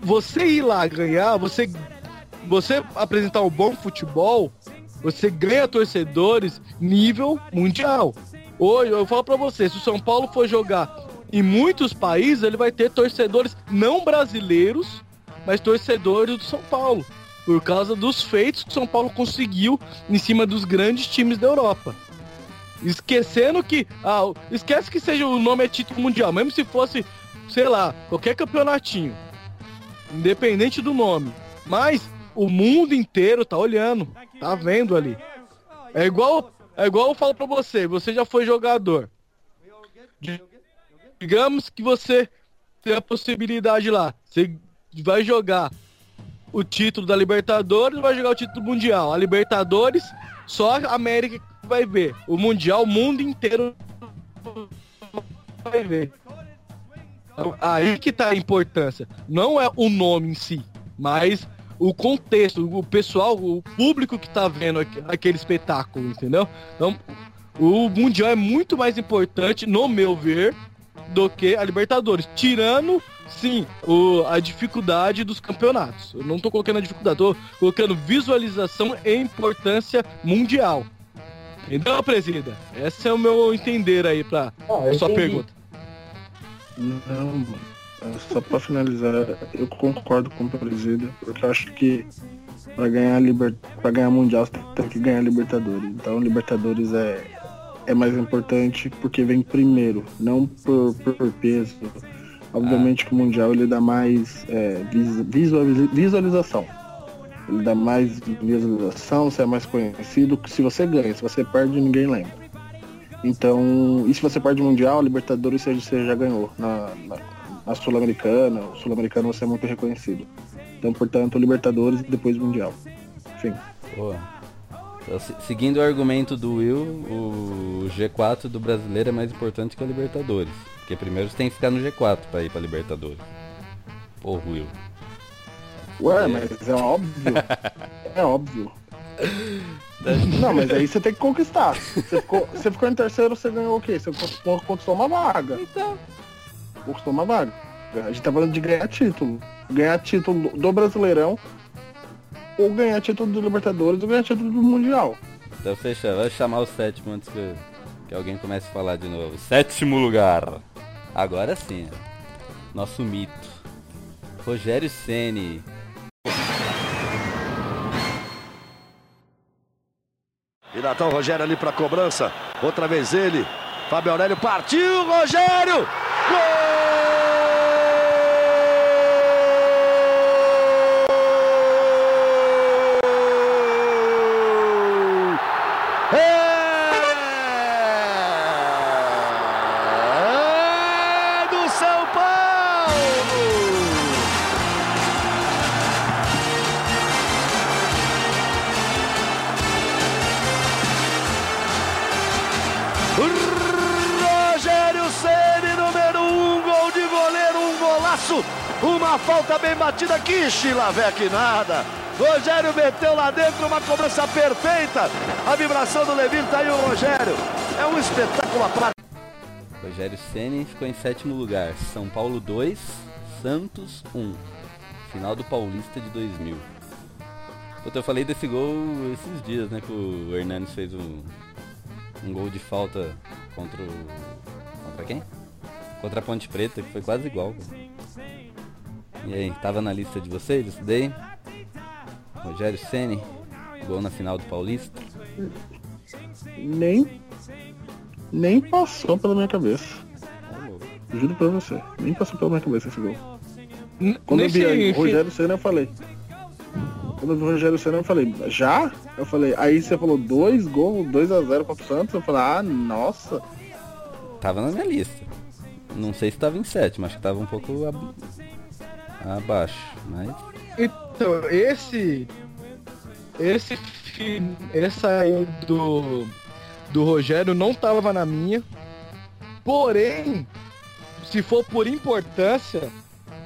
você ir lá ganhar, você, você apresentar um bom futebol, você ganha torcedores nível mundial. Hoje, eu falo pra você, se o São Paulo for jogar em muitos países, ele vai ter torcedores não brasileiros, mas torcedores do São Paulo. Por causa dos feitos que o São Paulo conseguiu em cima dos grandes times da Europa. Esquecendo que. Ah, esquece que seja o nome é título mundial, mesmo se fosse, sei lá, qualquer campeonatinho. Independente do nome. Mas o mundo inteiro tá olhando, tá vendo ali. É igual, é igual eu falo pra você, você já foi jogador. Di- Digamos que você tem a possibilidade lá. Você vai jogar o título da Libertadores vai jogar o título mundial. A Libertadores, só a América vai ver. O Mundial, o mundo inteiro vai ver. Então, Aí que tá a importância. Não é o nome em si, mas o contexto, o pessoal, o público que tá vendo aqu- aquele espetáculo, entendeu? Então, o Mundial é muito mais importante, no meu ver, do que a Libertadores. Tirando, sim, o, a dificuldade dos campeonatos. Eu não tô colocando a dificuldade, tô colocando visualização e importância mundial. Entendeu, presida? Esse é o meu entender aí pra eu sua entendi. pergunta. Não, mano. É Só pra finalizar, eu concordo com o presida, porque eu acho que pra ganhar para ganhar mundial você tem que ganhar Libertadores. Então Libertadores é, é mais importante porque vem primeiro, não por, por peso. Obviamente que o Mundial ele dá mais é, vis- visualiza- visualização. Ele dá mais visualização, você é mais conhecido. Se você ganha, se você perde, ninguém lembra. Então, e se você perde o Mundial, Libertadores você, você já ganhou. Na, na, na Sul-Americana, o Sul-Americano você é muito reconhecido. Então, portanto, Libertadores e depois Mundial. Enfim. Boa. Então, se- seguindo o argumento do Will, o G4 do brasileiro é mais importante que a Libertadores. Porque primeiro você tem que ficar no G4 pra ir pra Libertadores. Porra, Will. Ué, mas é óbvio. É óbvio. Não, mas aí você tem que conquistar. Você ficou, você ficou em terceiro, você ganhou o quê? Você con- conquistou uma vaga. Então. Conquistou uma vaga. A gente tá falando de ganhar título. Ganhar título do- do Brasileirão, ou ganhar título do Libertadores, ou ganhar título do Mundial. Então fecha, vai chamar o sétimo antes que, que alguém comece a falar de novo. Sétimo lugar. Agora sim. Nosso mito. Rogério Ceni. E Natal Rogério ali para cobrança. Outra vez ele. Fábio Aurélio partiu. Rogério! Gol! Que Chilavec nada. Rogério meteu lá dentro uma cobrança perfeita. A vibração do Levir tá aí o Rogério. É um espetáculo à parte. Rogério Ceni ficou em sétimo lugar. São Paulo 2, Santos 1. Final do Paulista de 2000. Puta, eu falei desse gol esses dias, né? Que o Hernandes fez um, um gol de falta contra o. Contra quem? Contra a Ponte Preta, que foi quase igual. E aí, tava na lista de vocês isso daí? Rogério Ceni, gol na final do Paulista. Nem. Nem passou pela minha cabeça. Juro pra você. Nem passou pela minha cabeça esse gol. Quando eu vi aí, o Rogério Senna, eu falei. Quando eu vi o Rogério Senna, eu falei, já? Eu falei, aí você falou dois gols, 2x0 contra o Santos. Eu falei, ah, nossa. Tava na minha lista. Não sei se tava em sétimo, acho que tava um pouco. Abaixo, mas. Então, esse. Esse. Essa aí do. Do Rogério não tava na minha. Porém, se for por importância,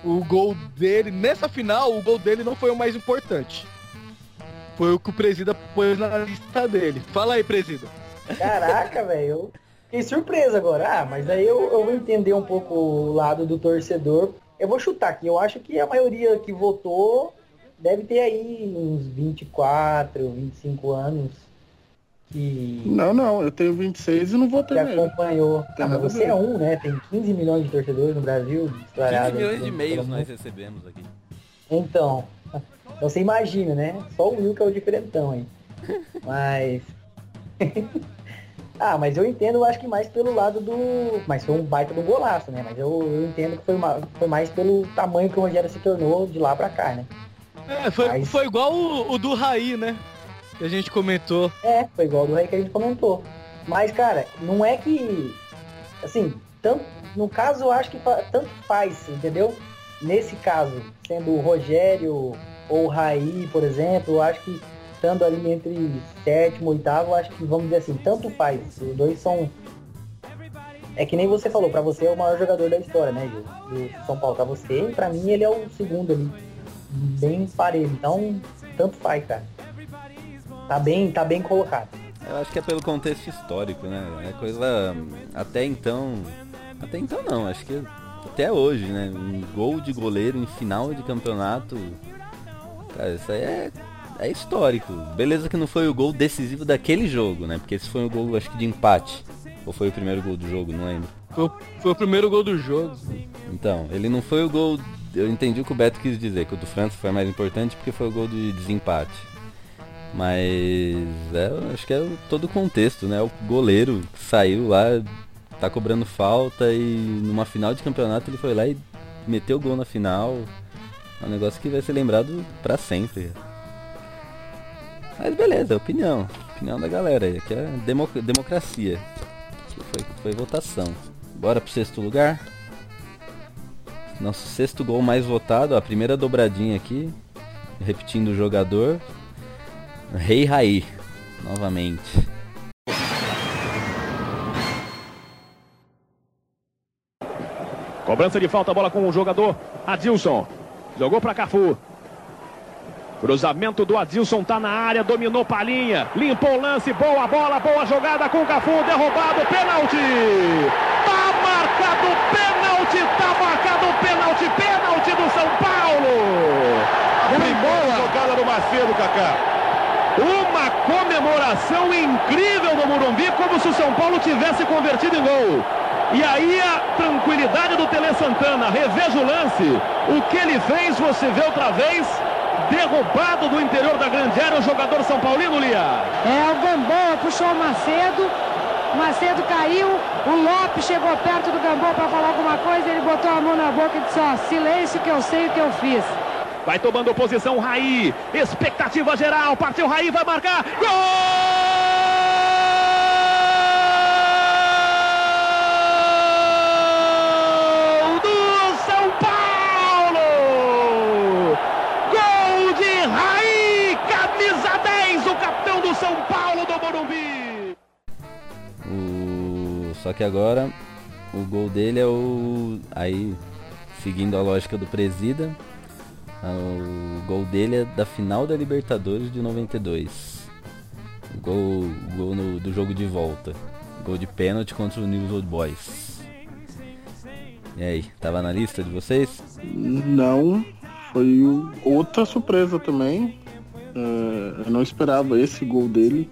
o gol dele, nessa final, o gol dele não foi o mais importante. Foi o que o Presida pôs na lista dele. Fala aí, Presida. Caraca, velho. Eu fiquei surpreso agora. Ah, mas aí eu, eu vou entender um pouco o lado do torcedor. Eu vou chutar aqui. Eu acho que a maioria que votou deve ter aí uns 24, 25 anos. Que, Não, não, eu tenho 26 e não votei que nele. acompanhou. Ah, mas você é um, né? Tem 15 milhões de torcedores no Brasil. 15 espalhados milhões de e-mails nós recebemos aqui. Então, então você imagina, né? Só o Will que é o diferentão aí. Mas. ah, mas eu entendo, eu acho que mais pelo lado do. Mas foi um baita do golaço, né? Mas eu, eu entendo que foi, ma- foi mais pelo tamanho que o Rogério se tornou de lá pra cá, né? É, foi, Mas- foi igual o, o do Raí, né? Que a gente comentou. É, foi igual do Rei que a gente comentou. Mas, cara, não é que. Assim, tanto, no caso eu acho que tanto faz, entendeu? Nesse caso, sendo o Rogério ou o Raí, por exemplo, eu acho que estando ali entre sétimo oitavo, acho que vamos dizer assim, tanto faz. Os dois são. É que nem você falou, pra você é o maior jogador da história, né, Gil? Do São Paulo. Pra você, pra mim, ele é o segundo ali. Bem parelho. Então, tanto faz, cara. Tá bem, tá bem colocado. Eu acho que é pelo contexto histórico, né? É coisa. Até então. Até então não, acho que até hoje, né? Um gol de goleiro em final de campeonato. Cara, isso aí é, é histórico. Beleza que não foi o gol decisivo daquele jogo, né? Porque esse foi o gol, acho que de empate. Ou foi o primeiro gol do jogo, não lembro. Foi, o- foi o primeiro gol do jogo. Então, ele não foi o gol. Eu entendi o que o Beto quis dizer, que o do França foi mais importante porque foi o gol de desempate. Mas é, acho que é todo o contexto, né? O goleiro que saiu lá, tá cobrando falta e numa final de campeonato ele foi lá e meteu o gol na final. É um negócio que vai ser lembrado pra sempre. Mas beleza, opinião. Opinião da galera aí. Aqui é demo- democracia. Foi, foi votação. Bora pro sexto lugar? Nosso sexto gol mais votado, a primeira dobradinha aqui. Repetindo o jogador. Rei Raí. Novamente. Cobrança de falta, bola com o jogador Adilson. Jogou para Cafu. Cruzamento do Adilson tá na área, dominou Palinha, limpou o lance, boa bola, boa jogada com o Cafu, derrubado, pênalti. Tá marcado pênalti, tá marcado pênalti, pênalti do São Paulo. Primeira jogada do Macedo, Kaká. Uma comemoração incrível no Morumbi, como se o São Paulo tivesse convertido em gol. E aí a tranquilidade do Tele Santana, reveja o lance. O que ele fez, você vê outra vez, derrubado do interior da grande área, o jogador São Paulino, Lia. É, o Gambô puxou o Macedo, Macedo caiu, o Lopes chegou perto do Gambô para falar alguma coisa, ele botou a mão na boca e disse, ó, silêncio que eu sei o que eu fiz. Vai tomando posição Raí, expectativa geral, partiu Raí, vai marcar, gol Só que agora o gol dele é o. Aí, seguindo a lógica do presida, O gol dele é da final da Libertadores de 92. O gol, o gol no- do jogo de volta. Gol de pênalti contra o News Old Boys. E aí, tava na lista de vocês? Não, foi outra surpresa também. É, eu não esperava esse gol dele.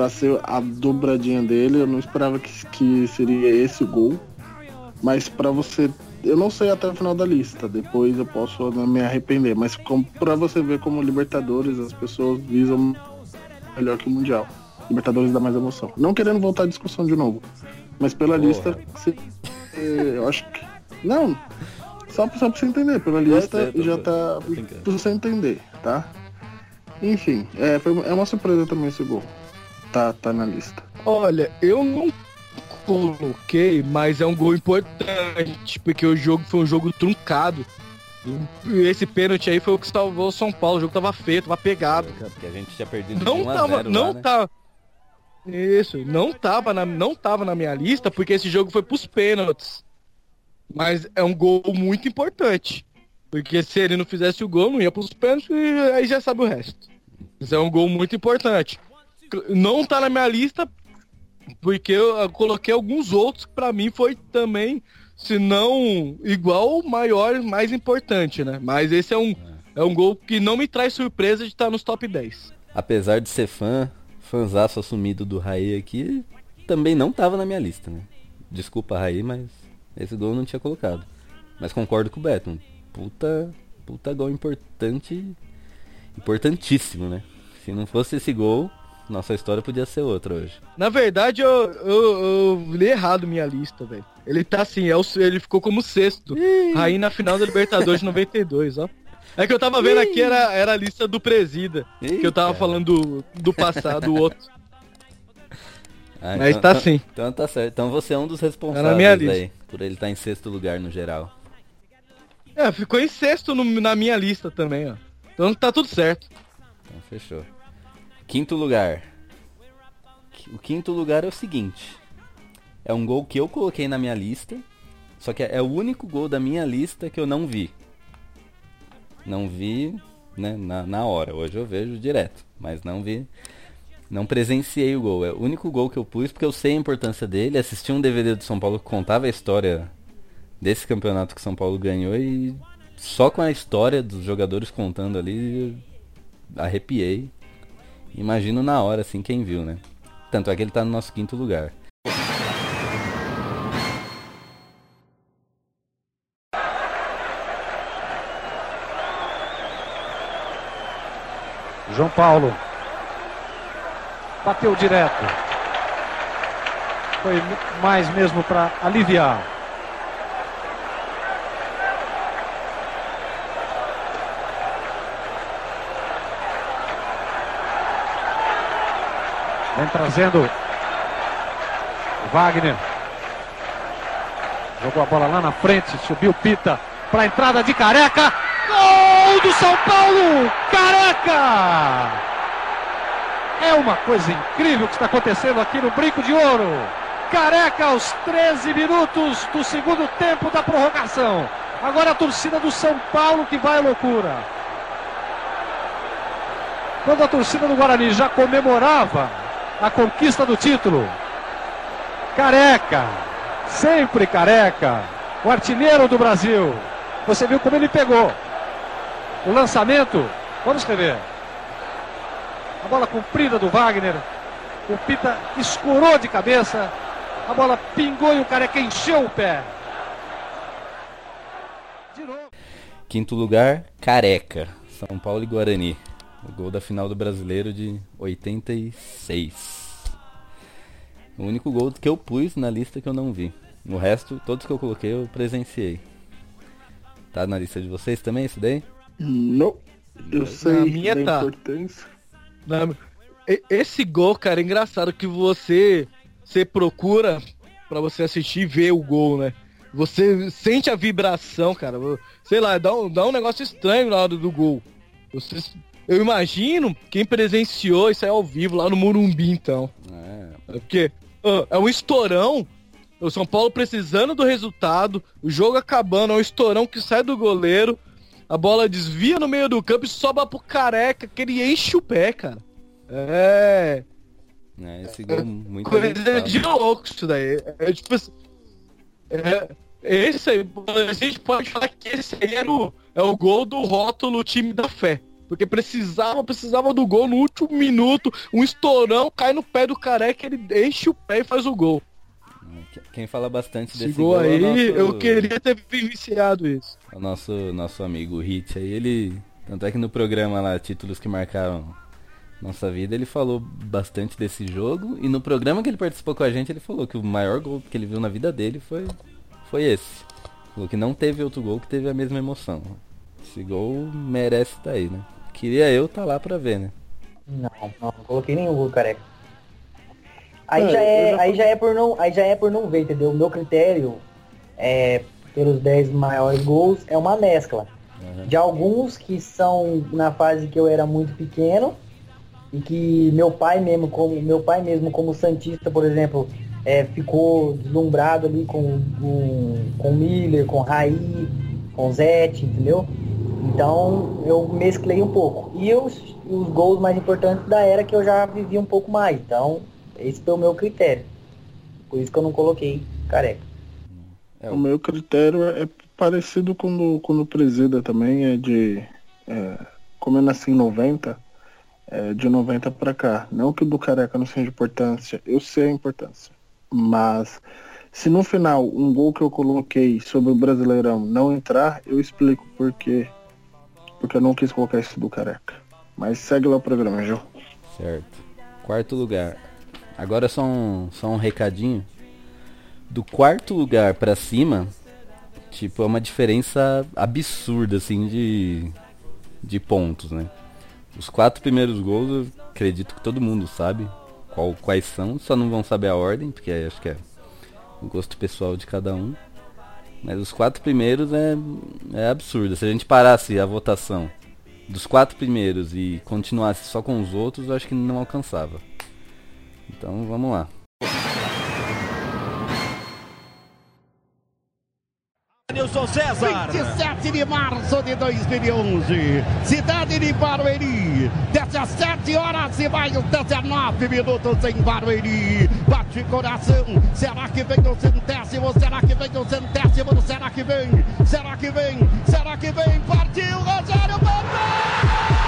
Pra ser a dobradinha dele, eu não esperava que, que seria esse o gol. Mas pra você. Eu não sei até o final da lista, depois eu posso né, me arrepender. Mas pra você ver como Libertadores as pessoas visam melhor que o Mundial. Libertadores dá mais emoção. Não querendo voltar à discussão de novo. Mas pela lista, se- eh, eu acho que. Não, só, pra- só pra você entender, pela lista já tá. Pra você entender, tá? Enfim, é, foi, é uma surpresa também esse gol. Tá, tá na lista. Olha, eu não coloquei, mas é um gol importante, porque o jogo foi um jogo truncado. E esse pênalti aí foi o que salvou o São Paulo. O jogo tava feio, tava pegado, cara. Porque a gente tinha perdido de Não 1 a tava, 0 não lá, né? tava. Isso, não tava, na, não tava na minha lista, porque esse jogo foi pros pênaltis. Mas é um gol muito importante. Porque se ele não fizesse o gol, não ia pros pênaltis e aí já sabe o resto. Mas é um gol muito importante. Não tá na minha lista, porque eu, coloquei alguns outros que pra mim foi também, se não igual, maior, mais importante, né? Mas esse é um, é um gol que não me traz surpresa de estar nos top 10. Apesar de ser fã, fãzaço assumido do Raí aqui, também não tava na minha lista, né? Desculpa, Raí, mas esse gol eu não tinha colocado. Mas concordo com o Beto. Puta, puta gol importante, importantíssimo, né? Se não fosse esse gol, nossa história podia ser outra hoje. Na verdade, eu, eu, eu li errado minha lista, velho. Ele tá assim, é o, ele ficou como sexto. Raí na final da Libertadores de 92, ó. É que eu tava vendo aqui, era, era a lista do Presida. que eu tava falando do, do passado, do outro. Ah, Mas então- tá então- sim. Então tá certo. Então você é um dos Tá responsáveis aí, por ele estar em sexto lugar no geral. É, ficou em sexto no- na minha lista também, ó. Então tá tudo certo. Então fechou. Quinto lugar. O quinto lugar é o seguinte. É um gol que eu coloquei na minha lista. Só que é o único gol da minha lista que eu não vi. Não vi né, na, na hora. Hoje eu vejo direto. Mas não vi. Não presenciei o gol. É o único gol que eu pus porque eu sei a importância dele. Assisti um DVD do São Paulo que contava a história desse campeonato que São Paulo ganhou e só com a história dos jogadores contando ali arrepiei. Imagino na hora assim quem viu, né? Tanto é que ele tá no nosso quinto lugar. João Paulo. Bateu direto. Foi mais mesmo para aliviar. Vem trazendo o Wagner. Jogou a bola lá na frente, subiu Pita para a entrada de Careca. Gol do São Paulo! Careca! É uma coisa incrível que está acontecendo aqui no Brinco de Ouro. Careca aos 13 minutos do segundo tempo da prorrogação. Agora a torcida do São Paulo que vai à loucura. Quando a torcida do Guarani já comemorava a conquista do título. Careca, sempre careca, o artilheiro do Brasil. Você viu como ele pegou o lançamento. Vamos rever. A bola comprida do Wagner. O Pita escurou de cabeça. A bola pingou e o Careca encheu o pé. Quinto lugar, Careca. São Paulo e Guarani. O gol da final do Brasileiro de 86. O único gol que eu pus na lista que eu não vi. O resto, todos que eu coloquei, eu presenciei. Tá na lista de vocês também esse daí? Não. Eu sei Na minha da tá. importância. Na- Esse gol, cara, é engraçado que você você procura pra você assistir e ver o gol, né? Você sente a vibração, cara. Sei lá, dá um, dá um negócio estranho na hora do gol. Você- eu imagino quem presenciou isso aí ao vivo lá no Morumbi, então. É porque ó, é um estourão. O São Paulo precisando do resultado, o jogo acabando, é um estourão que sai do goleiro. a bola desvia no meio do campo e sobra pro careca, que ele enche o pé, cara. É. É, esse gol muito Coisa de louco isso daí. É tipo assim. É, esse aí, a gente pode falar que esse aí era o, é o gol do rótulo time da fé. Porque precisava, precisava do gol no último minuto, um estourão, cai no pé do careca, ele enche o pé e faz o gol. Quem fala bastante Esse desse gol gol é aí, nosso- eu queria ter vivenciado isso. O nosso, nosso amigo Hit aí, ele. Tanto é que no programa lá, títulos que marcaram nossa vida, ele falou bastante desse jogo. E no programa que ele participou com a gente, ele falou que o maior gol que ele viu na vida dele foi, foi esse. Falou que não teve outro gol que teve a mesma emoção. Esse gol merece estar aí, né? Queria eu estar lá pra ver, né? Não, não, não coloquei nenhum gol careca. Aí, É, já é, já aí, já é por não, aí já é por não ver, entendeu? O meu critério é, pelos 10 maiores gols é uma mescla. De alguns que são na fase que eu era muito pequeno e que meu pai mesmo, como meu pai mesmo como Santista, por exemplo, é, ficou deslumbrado ali com, com, com Miller, com Raí, com Zete, entendeu? Então eu mesclei um pouco. E os, os gols mais importantes da era que eu já vivi um pouco mais. Então, esse foi o meu critério. Por isso que eu não coloquei careca. O meu critério é parecido com o do, com o presida também, é de. É, como eu nasci em 90, é de 90 pra cá. Não que o do careca não seja de importância, eu sei a importância. Mas se no final um gol que eu coloquei sobre o Brasileirão não entrar, eu explico por quê. Porque eu não quis colocar esse do careca. Mas segue lá o programa, Gil. Certo. Quarto lugar. Agora só um, só um recadinho. Do quarto lugar pra cima, tipo, é uma diferença absurda, assim, de, de pontos, né? Os quatro primeiros gols, eu acredito que todo mundo sabe qual, quais são, só não vão saber a ordem, porque acho que é o gosto pessoal de cada um. Mas os quatro primeiros é, é absurdo. Se a gente parasse a votação dos quatro primeiros e continuasse só com os outros, eu acho que não alcançava. Então vamos lá. Nilson César. 27 de março de 2011, cidade de Barueri, 17 horas e mais 19 minutos em Barueri. Bate coração, será que vem o centésimo? Será que vem o centésimo? Será que vem? Será que vem? Será que vem? Partiu Rogério Rádio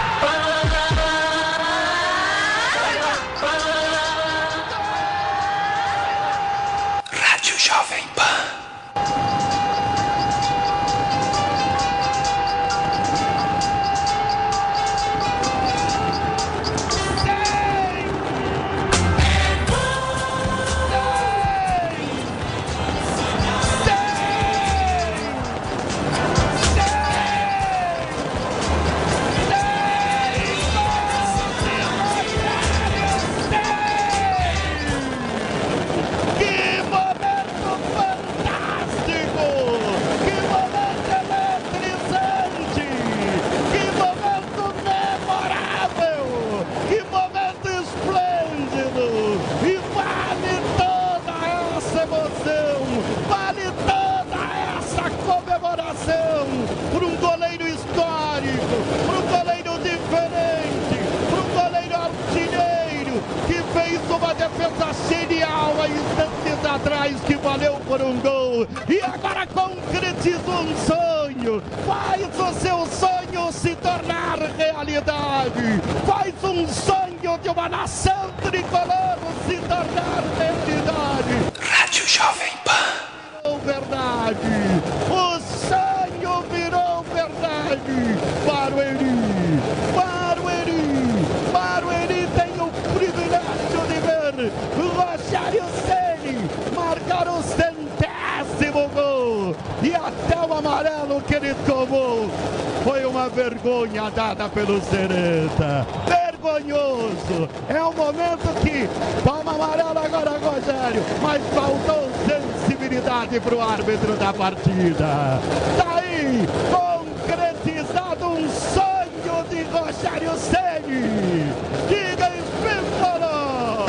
da partida. Daí concretizado um sonho de Rogério Ceni. Diga Espímpolo!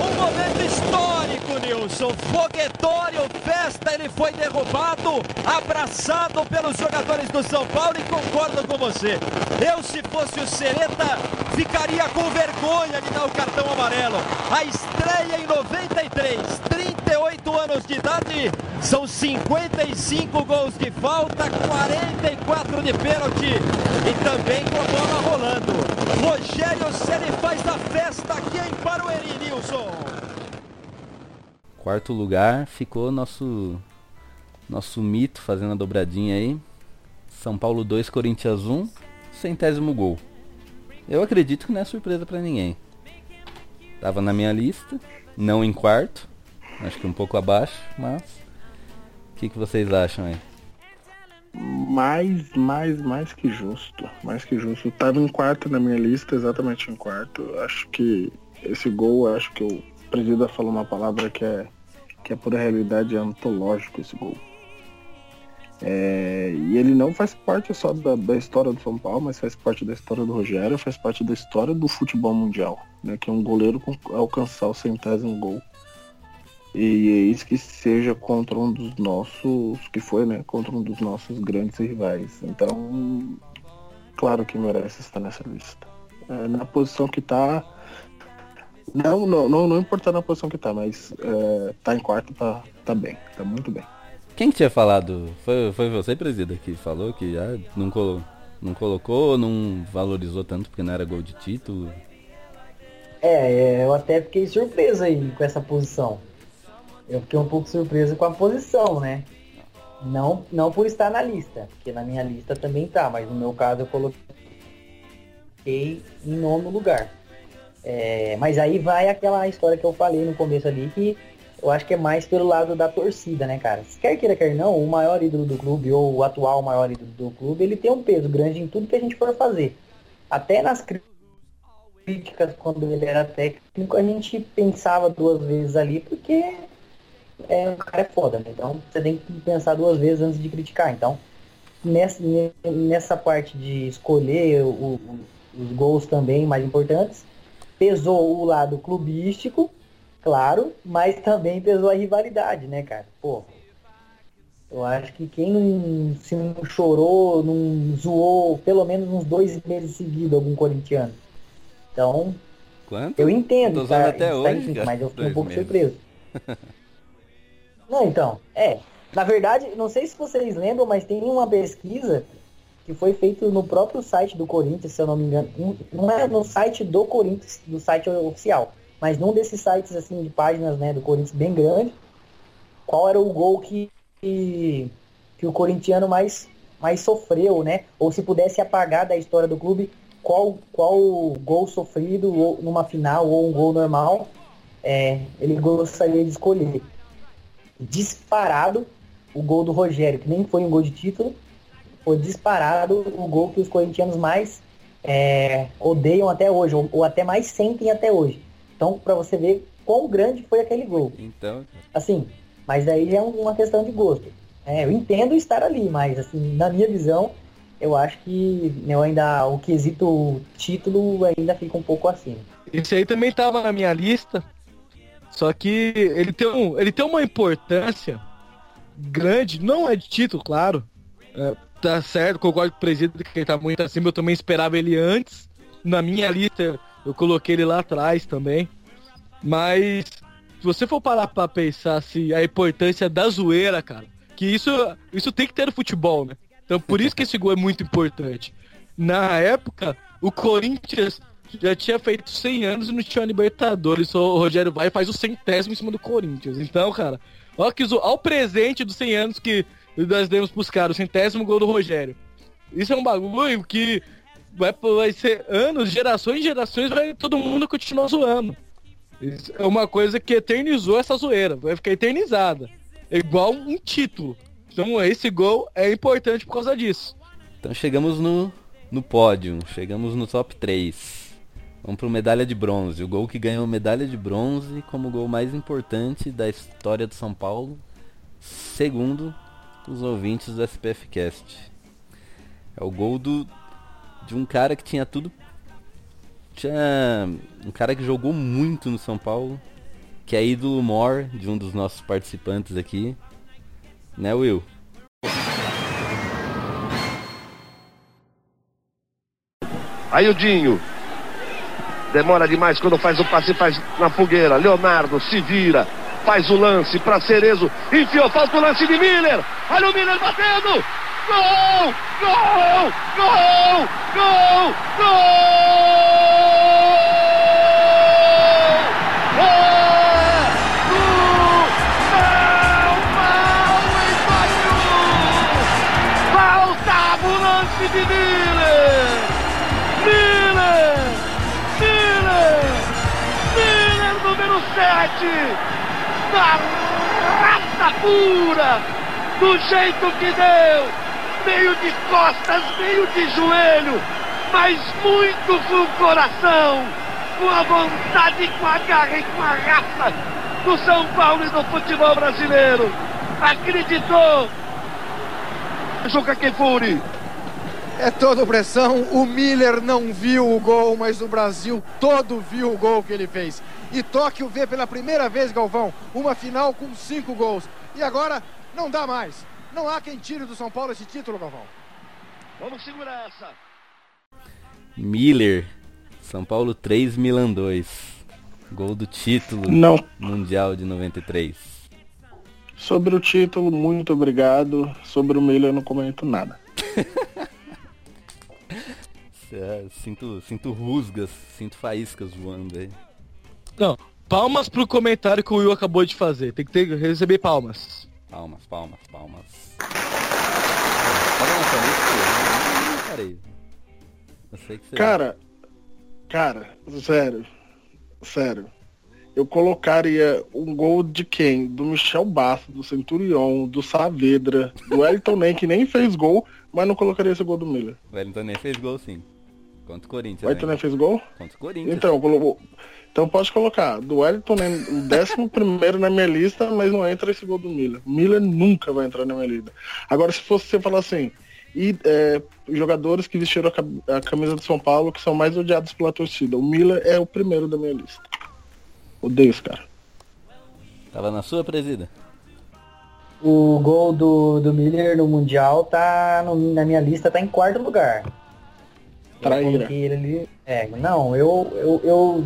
Um momento histórico, Nilson. Foguetório, festa ele foi derrubado, abraçado pelos jogadores do São Paulo e concordo com você. Eu, se fosse o Sereta, ficaria com vergonha de dar o cartão amarelo. A estreia em 93, 38 anos de idade, são 55 gols de falta, 44 de pênalti e também com a bola rolando. Rogério Ceni faz a festa aqui em Barueri, Nilson. Quarto lugar ficou nosso nosso mito fazendo a dobradinha aí. São Paulo 2, Corinthians 1, centésimo gol. Eu acredito que não é surpresa para ninguém. Tava na minha lista, não em quarto, acho que um pouco abaixo, mas que, que vocês acham aí? Mais, mais, mais que justo. Mais que justo. Tava em quarto na minha lista, exatamente em quarto. Acho que esse gol, acho que o Presida falou uma palavra que é que é pura realidade, é antológico esse gol. É, e ele não faz parte só da, da, história do São Paulo, mas faz parte da história do Rogério, faz parte da história do futebol mundial, né? Que é um goleiro com, alcançar o centésimo gol. E é isso que seja contra um dos nossos, que foi, né? Contra um dos nossos grandes rivais. Então, claro que merece estar nessa lista. É, na posição que está não, não, não, não importa na posição que tá, mas é, tá em quarto, tá, tá bem, tá muito bem. Quem que tinha falado? Foi, foi você, presida, que falou que já não, colo, não colocou, não valorizou tanto porque não era gol de título? É, eu até fiquei surpreso aí com essa posição. Eu fiquei um pouco surpreso com a posição, né? Não, não por estar na lista, porque na minha lista também tá, mas no meu caso eu coloquei em nono lugar. É, mas aí vai aquela história que eu falei no começo ali, que eu acho que é mais pelo lado da torcida, né, cara? Se quer queira, quer não, o maior ídolo do clube, ou o atual maior ídolo do clube, ele tem um peso grande em tudo que a gente for fazer. Até nas críticas, quando ele era técnico, a gente pensava duas vezes ali, porque é, o cara é foda, né? Então você tem que pensar duas vezes antes de criticar. Então, nessa, nessa parte de escolher o, o, os gols também mais importantes, pesou o lado clubístico, claro, mas também pesou a rivalidade, né, cara? Pô, eu acho que quem não, se não chorou, não zoou pelo menos uns dois meses seguidos algum corintiano. Então, Quanto? eu entendo, tá, até hoje, tá, mas eu fiquei um pouco meses. surpreso. não, então, é. Na verdade, não sei se vocês lembram, mas tem uma pesquisa que foi feito no próprio site do Corinthians, se eu não me engano. Não é no site do Corinthians, do site oficial, mas num desses sites assim de páginas né, do Corinthians bem grande, qual era o gol que, que, que o corintiano mais, mais sofreu, né? Ou se pudesse apagar da história do clube, qual, qual gol sofrido numa final ou um gol normal é, ele gostaria de escolher. Disparado o gol do Rogério, que nem foi um gol de título, foi disparado o gol que os corintianos mais é, odeiam até hoje, ou, ou, até mais sentem até hoje. Então, para você ver quão grande foi aquele gol. Então. Assim, mas daí já é uma questão de gosto. É, eu entendo estar ali, mas assim, na minha visão, eu acho que eu ainda o quesito título ainda fica um pouco acima. Esse aí também tava na minha lista. Só que ele tem, um, ele tem uma importância grande, não é de título, claro. É, tá certo, concordo com o presidente que ele tá muito acima, eu também esperava ele antes. Na minha lista, eu coloquei ele lá atrás também. Mas, se você for parar pra pensar se a importância da zoeira, cara, que isso, isso tem que ter no futebol, né? Então, por isso que esse gol é muito importante. Na época, o Corinthians já tinha feito 100 anos e não tinha Libertadores. O Rogério vai e faz o centésimo em cima do Corinthians. Então, cara, olha, que, olha o presente dos 100 anos que nós demos pros caras, o centésimo gol do Rogério. Isso é um bagulho que vai, vai ser anos, gerações e gerações, vai todo mundo continuar zoando. Isso é uma coisa que eternizou essa zoeira, vai ficar eternizada. É igual um título. Então esse gol é importante por causa disso. Então chegamos no, no pódio, chegamos no top 3. Vamos pro medalha de bronze. O gol que ganhou medalha de bronze como o gol mais importante da história do São Paulo. Segundo os ouvintes do SPF Cast. É o gol do, de um cara que tinha tudo. Tinha um cara que jogou muito no São Paulo, que é ídolo Mor, de um dos nossos participantes aqui. Né, Will? Aí o Dinho. Demora demais quando faz o passe, faz na fogueira. Leonardo se vira, faz o lance para Cerezo. Enfiou, falta o lance de Miller. Olha o Miller batendo. Gol! Gol! Gol! Gol! Gol! 7! Na raça pura! Do jeito que deu! Meio de costas, meio de joelho, mas muito com o coração, com a vontade, com a garra e com a raça do São Paulo e do futebol brasileiro. Acreditou! Juca Kefuri! É toda pressão. O Miller não viu o gol, mas o Brasil todo viu o gol que ele fez. E Tóquio vê pela primeira vez, Galvão, uma final com cinco gols. E agora não dá mais. Não há quem tire do São Paulo esse título, Galvão. Vamos segurar essa. Miller. São Paulo 3, Milan 2. Gol do título Não. mundial de 93. Sobre o título, muito obrigado. Sobre o Miller, eu não comento nada. É, sinto, sinto rusgas, sinto faíscas voando aí. Não, palmas pro comentário que o Will acabou de fazer. Tem que ter, receber palmas. Palmas, palmas, palmas. Sei que você... Cara, cara, sério, sério. Eu colocaria um gol de quem? Do Michel Basso, do Centurion, do Saavedra, do Elton Nem, que nem fez gol, mas não colocaria esse gol do Miller. O Wellington nem fez gol sim. Contra o Corinthians. O Elton né? Nem fez gol? Contra o Corinthians. Então, colocou. Então pode colocar. Do Wellington, né, o décimo primeiro na minha lista, mas não entra esse gol do Miller. Miller nunca vai entrar na minha lista. Agora, se fosse você falar assim, e é, jogadores que vestiram a cam- a camisa do São Paulo que são mais odiados pela torcida, o Miller é o primeiro da minha lista. Odeio esse cara. Tava na sua presida? O gol do, do Miller no Mundial tá no- na minha lista, tá em quarto lugar. Traíra. ele. É, não, eu, eu, eu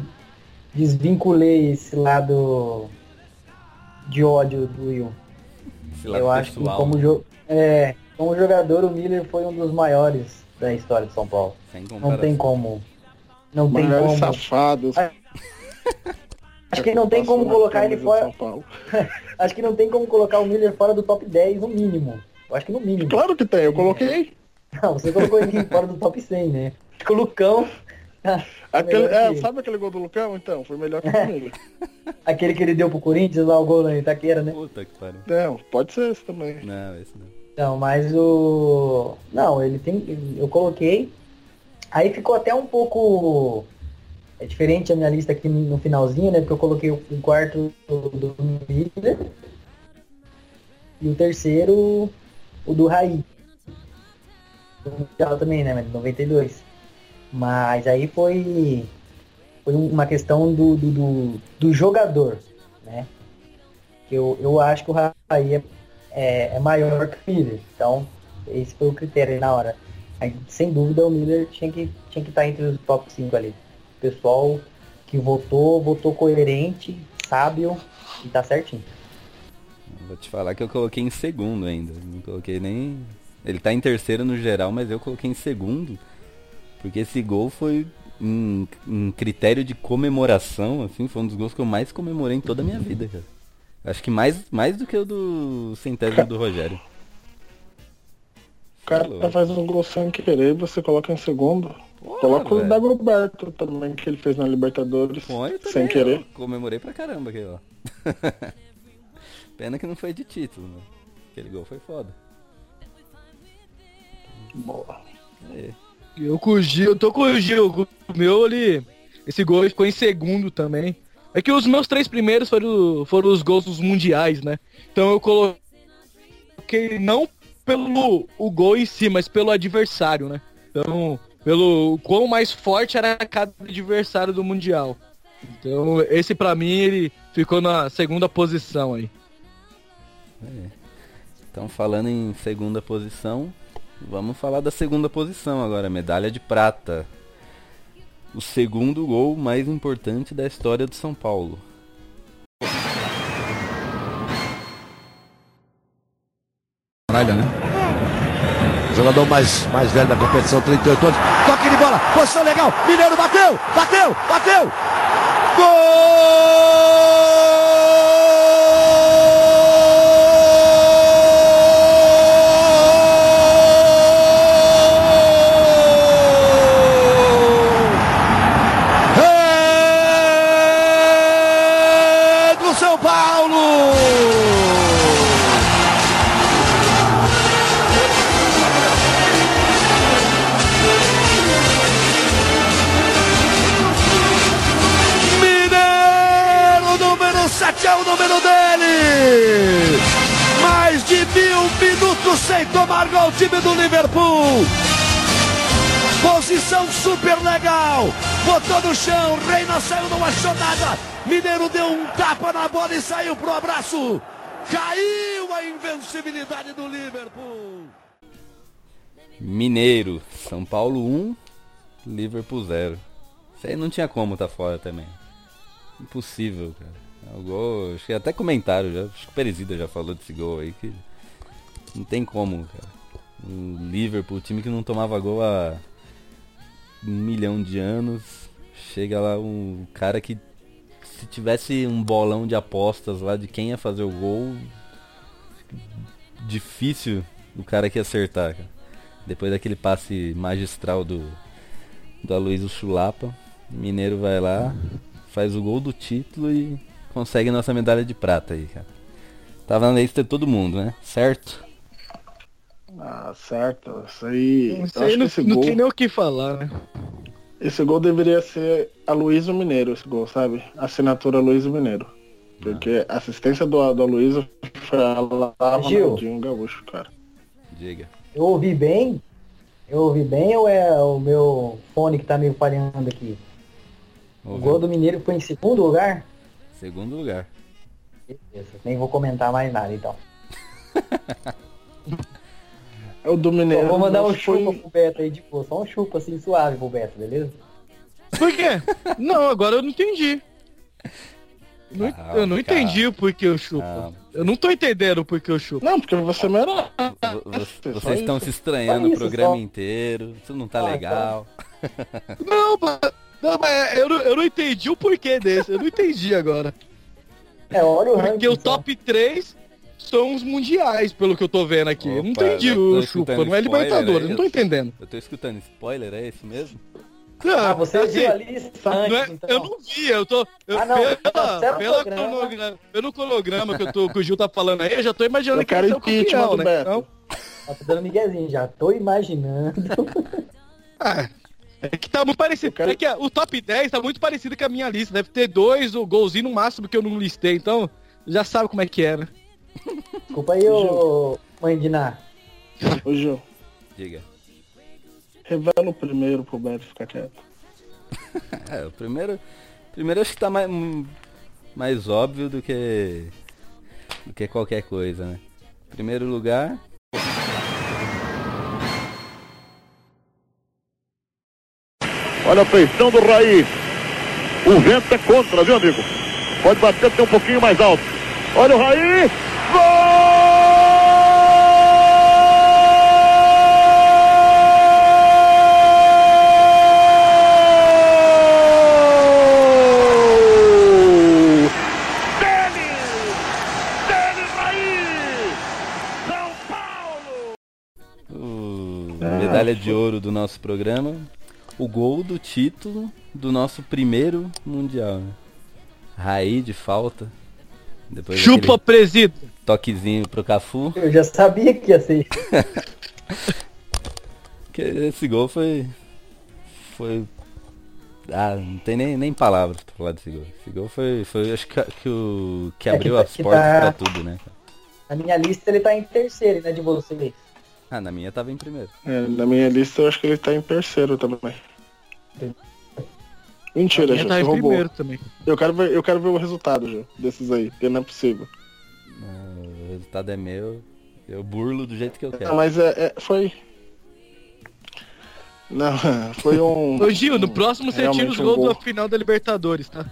desvinculei esse lado de ódio do Will. Esse lado Eu acho que como, jo é, como jogador o Miller foi um dos maiores da história de São Paulo. Não tem como. Não tem Maiores como. safados. Acho que não tem como colocar ele fora. Acho que não tem como colocar o Miller fora do top 10 no mínimo. Eu acho que no mínimo. Claro que tem, eu coloquei. Não, você colocou ele fora do top 100, né? Acho que o Lucão. Aquele, é, sabe aquele gol do Lucão, então? Foi melhor que o Miller. Aquele que ele deu pro Corinthians lá, o gol na Itaqueira, né? Puta que pariu. Não, pode ser esse também. Não, esse não. Não, mas o. Não, ele tem. Eu coloquei. Aí ficou até um pouco. É diferente a minha lista aqui no finalzinho, né? Porque eu coloquei o quarto do, Miller. E o terceiro, o do Raí. Do Mundial também, né? mas de 92. Mas aí foi. Foi uma questão do, do, do, do jogador, né? Eu, eu acho que o Raí é é, é maior que o Miller. Então, esse foi o critério na hora. Aí, sem dúvida, o Miller tinha que tinha que estar entre os top 5 ali. O pessoal que votou, votou coerente, sábio e tá certinho. Vou te falar que eu coloquei em segundo ainda. Não coloquei nem. Ele tá em terceiro no geral, mas eu coloquei em segundo. Porque esse gol foi em, em critério de comemoração, assim, foi um dos gols que eu mais comemorei em toda a minha vida, cara. Acho que mais, mais do que o do centésimo do Rogério. O cara faz um gol sem querer e você coloca em segundo. Coloca o velho. Dagoberto também, que ele fez na Libertadores. Põe também, sem querer. eu comemorei pra caramba aquele lá. Pena que não foi de título, né? Aquele gol foi foda. Boa. É. Eu com o Gil, eu tô com o Gil, o meu ali, esse gol ficou em segundo também. É que os meus três primeiros foram, foram os gols dos mundiais, né? Então eu coloquei não pelo o gol em si, mas pelo adversário, né? Então, pelo quão mais forte era cada adversário do mundial. Então, esse pra mim ele ficou na segunda posição aí. É. Então falando em segunda posição, vamos falar da segunda posição agora, medalha de prata. O segundo gol mais importante da história do São Paulo. Muralha, né? Jogador mais, mais velho da competição, 38 anos. Toque de bola, posição legal. Mineiro bateu, bateu, bateu. É tomar gol, o time do Liverpool! Posição super legal! Botou no chão, Reina saiu, não achou nada! Mineiro deu um tapa na bola e saiu pro abraço! Caiu a invencibilidade do Liverpool! Mineiro, São Paulo 1, Liverpool 0. Isso aí não tinha como tá fora também. Impossível, cara. O gol, acho que até comentaram, já, acho que o Peresida já falou desse gol aí que não tem como, cara. O Liverpool, time que não tomava gol há um milhão de anos, chega lá um cara que se tivesse um bolão de apostas lá de quem ia fazer o gol, difícil o cara que acertar, cara. Depois daquele passe magistral do, do Aloysio Chulapa, o Mineiro vai lá, faz o gol do título e consegue nossa medalha de prata aí, cara. Tava na lista de todo mundo, né? Certo? Ah, certo. Isso aí. Isso aí acho não, não gol, tem nem o que falar, né? esse gol deveria ser a Luísio Mineiro, esse gol, sabe? Assinatura Luísio Mineiro. Porque a assistência do, do Aloysio foi a lava Gil. Ronaldinho Gaúcho, cara. Diga. Eu ouvi bem? Eu ouvi bem ou é o meu fone que tá meio falhando aqui? O gol do Mineiro foi em segundo lugar? Segundo lugar. Beleza, nem vou comentar mais nada então. É o do Mineiro. Eu vou mandar um mas foi- chupa pro Beto aí de boa, só um chupa assim suave pro Beto, beleza? Por quê? não, agora eu não entendi. Não- Calma, eu não calma. entendi o porquê eu chupo. Calma. Eu não tô entendendo o porquê eu chupo. Não, porque você merece. Vo- Vocês estão se estranhando o programa só. inteiro, isso não tá Ah, legal. Não, mas, não, mas eu, não, eu não entendi o porquê desse. Eu não entendi agora. É, olha o Porque ranking. o só. top 3 são os mundiais, pelo que eu tô vendo aqui. eu não Opa, entendi o chupa, não é Libertadores, aí, não tô entendendo. Eu tô escutando spoiler, é esse mesmo? Ah, você assim, viu a lista não é- antes, então. Eu não vi, eu tô. Eu, Ah, não, pela, tá pela programa. cronograma, pelo cronograma que, eu tô, que o Gil tá falando aí, eu já tô imaginando Eu que quero ele é o campeão, né? Então, Tá dando miguezinho, já tô imaginando. ah, é que tá muito parecido. É que o top 10 tá muito parecido com a minha lista. Deve ter dois, o golzinho no máximo que eu não listei. Então, já sabe como é que é, né? Desculpa aí, ô mãe de Ná. Ô Gil, Diga. revela o primeiro pro Beto ficar quieto. É, o primeiro. Primeiro acho que tá mais, mais óbvio do que. do que qualquer coisa, né? Primeiro lugar. Olha a feição do Raí. O vento é contra, viu, amigo? Pode bater até um pouquinho mais alto. Olha o Raí. Medalha de ouro do nosso programa. O gol do título do nosso primeiro mundial. Raí de falta. Depois Chupa, daquele presídio. Toquezinho pro Cafu. Eu já sabia que ia ser. Que esse gol foi. Foi. Ah, não tem nem, nem palavras pra falar desse gol. Esse gol foi. foi acho que, que o. que É que abriu tá- as que portas tá- pra tudo, né? Na minha lista ele tá em terceiro, né, de vocês. Ah, na minha tava em primeiro. É, na minha lista eu acho que ele tá em terceiro também. Mentira, Gil, tá você em roubou. primeiro também. Eu quero, ver, eu quero ver o resultado, desses aí, porque não é possível. Ah, O resultado é meu. Eu burlo do jeito que eu quero. Não, mas é, é- foi. Não, foi um. Ô Gil, no próximo você tira os um gols gol. da final da Libertadores, tá?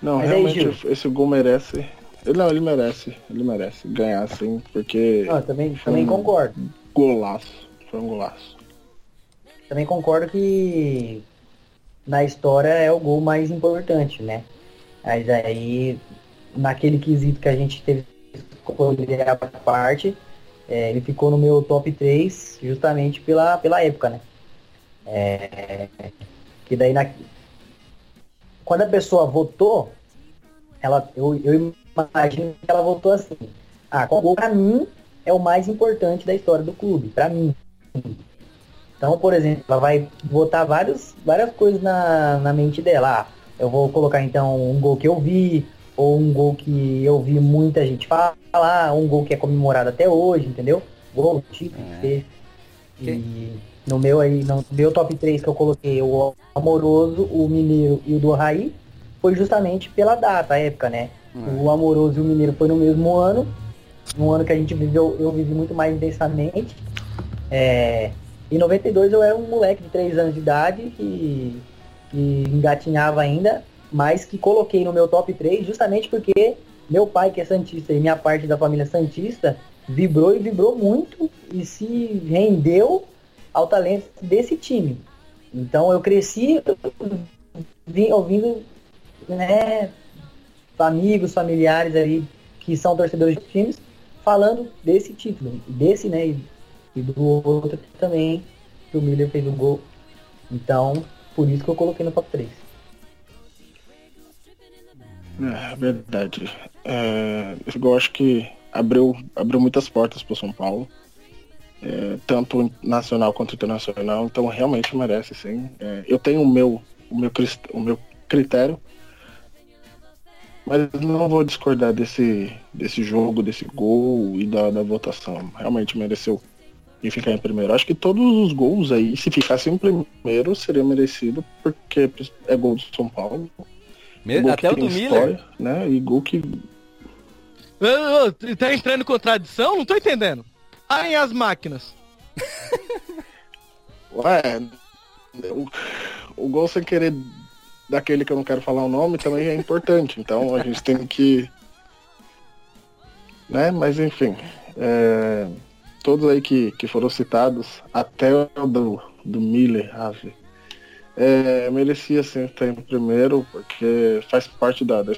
Não, Mas aí, realmente Gil? esse gol merece. Ele, não, ele merece. Ele merece ganhar, sim, porque. Não, eu também, também um concordo. Golaço. Foi um golaço. Também concordo que na história é o gol mais importante, né? Mas aí, naquele quesito que a gente teve escolher a parte, é, ele ficou no meu top 3 justamente pela, pela época, né? É, que daí na, quando a pessoa votou, ela, eu, eu imagino que ela votou assim. Ah, qual gol pra mim é o mais importante da história do clube, pra mim. Então, por exemplo, ela vai botar vários, várias coisas na, na mente dela. Ah, eu vou colocar então um gol que eu vi, ou um gol que eu vi muita gente falar, um gol que é comemorado até hoje, entendeu? Gol, título, é. E no meu aí, no meu top 3 que eu coloquei, o Amoroso, o Mineiro e o do Raí, foi justamente pela data, a época, né? O Amoroso e o Mineiro foi no mesmo ano, um ano que a gente viveu, eu vivi muito mais intensamente. É, em 92 eu era um moleque de 3 anos de idade que, que engatinhava ainda, mas que coloquei no meu top 3 justamente porque meu pai, que é Santista, e minha parte da família Santista, vibrou e vibrou muito e se rendeu ao talento desse time. Então eu cresci ouvindo né, amigos, familiares ali que são torcedores de times falando desse título, desse, né, e do outro também, que o Miller fez o gol. Então, por isso que eu coloquei no top 3. É verdade. É, gol acho que abriu, abriu muitas portas para São Paulo. É, tanto nacional quanto internacional, então realmente merece sim. É, eu tenho o meu, o meu, o meu critério, mas não vou discordar desse, desse jogo, desse gol e da, da votação. Realmente mereceu e ficar em primeiro. Acho que todos os gols aí, se ficasse em primeiro, seria merecido, porque é gol do São Paulo. Me- Gol até o do Miller. né? E gol que tá entrando em contradição? Não tô entendendo. Aí as máquinas. Ué, o, o gol sem querer daquele que eu não quero falar o nome também é importante. Então a gente tem que. Né? Mas enfim. é, todos aí que, que foram citados, até o do, do Miller, Ave, é, merecia sim estar em primeiro, porque faz parte da, da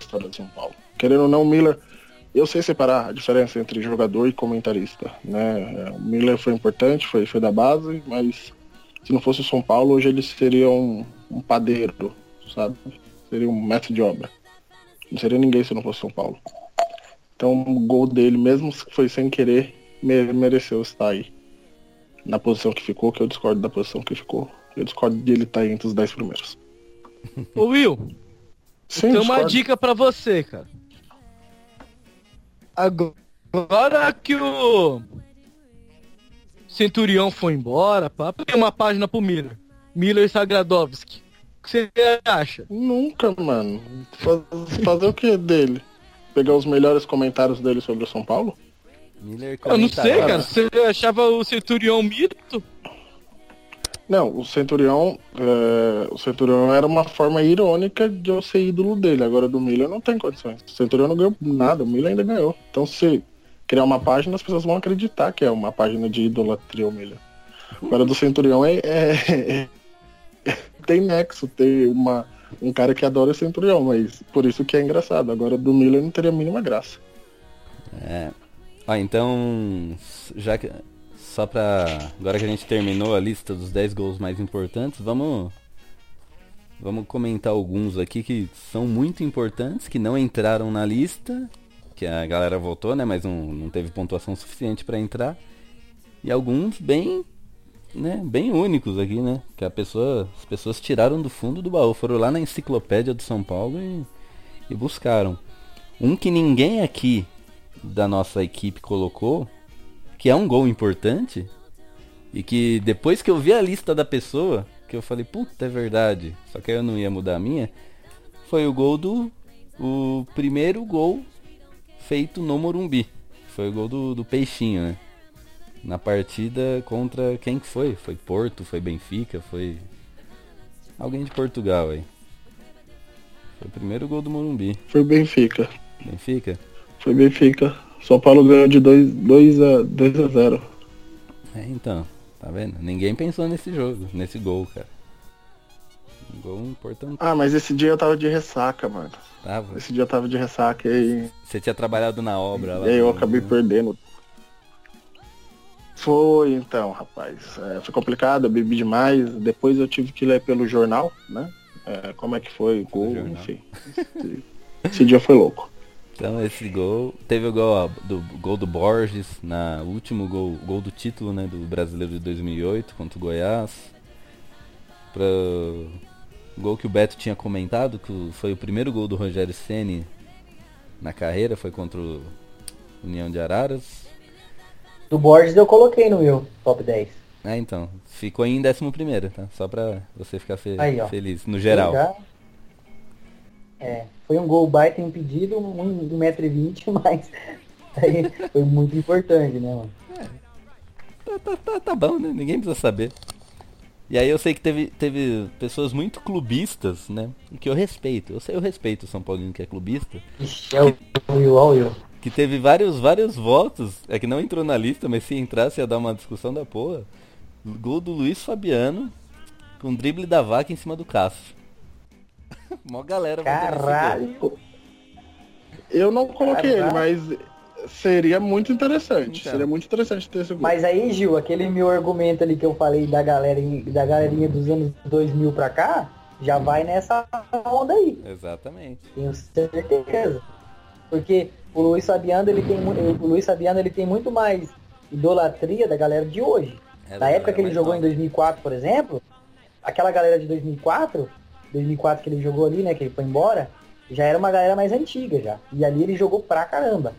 história de São Paulo. Querendo ou não, o Miller. Eu sei separar a diferença entre jogador e comentarista, né? É, O Miller foi importante, foi, foi da base, mas se não fosse o São Paulo, hoje ele seria um, um padeiro, sabe? Seria um mestre de obra. Não seria ninguém se não fosse São Paulo. Então o gol dele, mesmo se foi sem querer, me- mereceu estar aí. Na posição que ficou, que eu discordo da posição que ficou. Eu discordo de ele estar entre os 10 primeiros. Ô Will, Sim, tem uma dica pra você, cara. Agora que o Centurião foi embora, pá, tem uma página pro Miller. Miller Sagradovski. O que você acha? Nunca, mano. Faz- fazer o que dele? Pegar os melhores comentários dele sobre o São Paulo? Miller Eu não sei, cara. Você achava o Centurião mito? Não, o Centurião, é, o Centurião era uma forma irônica de eu ser ídolo dele. Agora do Miller não tem condições. O Centurião não ganhou nada, o Miller ainda ganhou. Então se criar uma página, as pessoas vão acreditar que é uma página de idolatria o Miller. Agora do Centurião é, é- é- tem nexo, tem uma, um cara que adora o Centurião, mas por isso que é engraçado. Agora do Miller não teria a mínima graça. É. Ó, então, já que só pra agora que a gente terminou a lista dos 10 gols mais importantes, vamos vamos comentar alguns aqui que são muito importantes, que não entraram na lista, que a galera votou, né, mas não, não teve pontuação suficiente pra entrar. E alguns bem, né, bem únicos aqui, né, que a pessoa, as pessoas tiraram do fundo do baú, foram lá na enciclopédia do São Paulo e, e buscaram. Um que ninguém aqui da nossa equipe colocou, que é um gol importante, e que depois que eu vi a lista da pessoa, que eu falei, puta, é verdade, só que eu não ia mudar a minha, foi o gol do. O primeiro gol feito no Morumbi. foi o gol do, do Peixinho, né? Na partida contra quem que foi? Foi Porto, foi Benfica, foi. Alguém de Portugal aí. Foi o primeiro gol do Morumbi. Foi Benfica. Benfica? Foi Benfica. São Paulo ganhou de 2, 2 a 2 a 0. É, então, tá vendo? Ninguém pensou nesse jogo, nesse gol, cara. Um gol importante. Ah, mas esse dia eu tava de ressaca, mano. Tava. Esse dia eu tava de ressaca e. Você tinha trabalhado na obra lá. E aí eu acabei perdendo. Foi então, rapaz. É, foi complicado, eu bebi demais. Depois eu tive que ler pelo jornal, né? É, como é que foi o gol, enfim. Esse, esse dia foi louco. Então esse gol. Teve o gol do gol do Borges, na último gol, gol do título, né, do brasileiro de 2008 contra o Goiás. Pra, gol que o Beto tinha comentado, que foi o primeiro gol do Rogério Ceni na carreira, foi contra o União de Araras. Do Borges eu coloquei no meu top 10. É, então, ficou em 11 primeiro, tá? Só pra você ficar fe Aí, feliz, no geral. Já- É, foi um gol baita impedido, um, de 1,20m, mas aí foi muito importante, né, mano? Tá, tá, tá, tá bom, né? Ninguém precisa saber. E aí eu sei que teve, teve pessoas muito clubistas, né? Que eu respeito. Eu sei, eu respeito o São Paulino que é clubista. Ixi, é ó o Will. Que teve vários, vários votos. É que não entrou na lista, mas se entrasse ia dar uma discussão da porra. Gol do Luiz Fabiano com drible da vaca em cima do Cássio. Mó galera. Caralho! Eu não coloquei Caralho. ele, mas seria muito interessante. Então. Seria muito interessante ter esse gol. Mas aí, Gil, aquele meu argumento ali que eu falei da galerinha, da galerinha dos anos 2000 pra cá, já vai nessa onda aí. Exatamente. Tenho certeza. Porque o Luiz Fabiano, ele tem, mu- o Luiz Fabiano, ele tem muito mais idolatria da galera de hoje. É, Na da época galera que ele jogou nova. em 2004, por exemplo, aquela galera de 2004, 2004 que ele jogou ali, né, que ele foi embora, já era uma galera mais antiga já. E ali ele jogou pra caramba.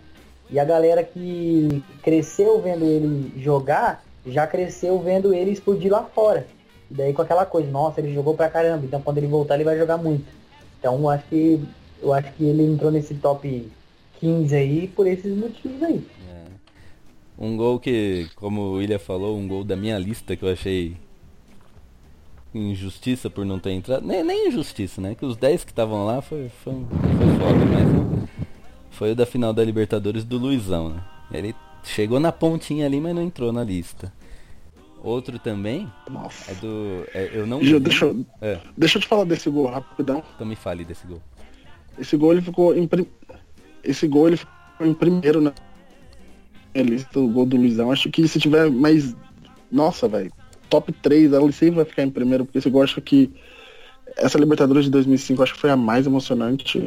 E a galera que cresceu vendo ele jogar, já cresceu vendo ele explodir lá fora. E daí com aquela coisa, nossa, ele jogou pra caramba, então quando ele voltar ele vai jogar muito. Então acho que eu acho que ele entrou nesse top 15 aí por esses motivos aí. Um gol que, como o William falou, um gol da minha lista que eu achei injustiça por não ter entrado. Nem, nem injustiça, né? Que os 10 que estavam lá foi, foi, foi foda, mas não- foi o da final da Libertadores do Luizão, né? Ele chegou na pontinha ali, mas não entrou na lista. Outro também é do. é, eu não. Vi- deixa, eu- É, deixa eu te falar desse gol rapidão. então me fale desse gol. Esse gol ele ficou em prim- esse gol ele ficou em primeiro na lista, o gol do Luizão. Acho que se tiver mais nossa, velho, top 3, ela sempre vai ficar em primeiro, porque gol acho que essa Libertadores de 2005 acho que foi a mais emocionante,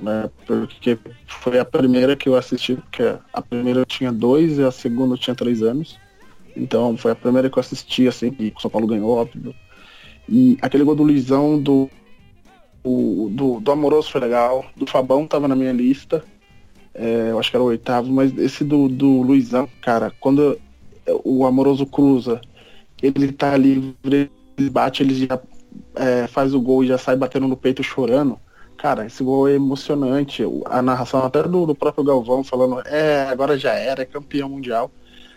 né? Porque foi a primeira que eu assisti, porque a primeira eu tinha dois e a segunda eu tinha três anos. Então foi a primeira que eu assisti, assim, e o São Paulo ganhou, óbvio. E aquele gol do Luizão, do, o- do, do Amoroso foi legal, do Fabão tava na minha lista. É, eu acho que era o oitavo, mas esse do, do Luizão, cara, quando o Amoroso cruza, ele tá livre, ele bate, ele já é, faz o gol e já sai batendo no peito chorando. Cara, esse gol é emocionante. A narração até do, do próprio Galvão falando, é, agora já era, é campeão mundial.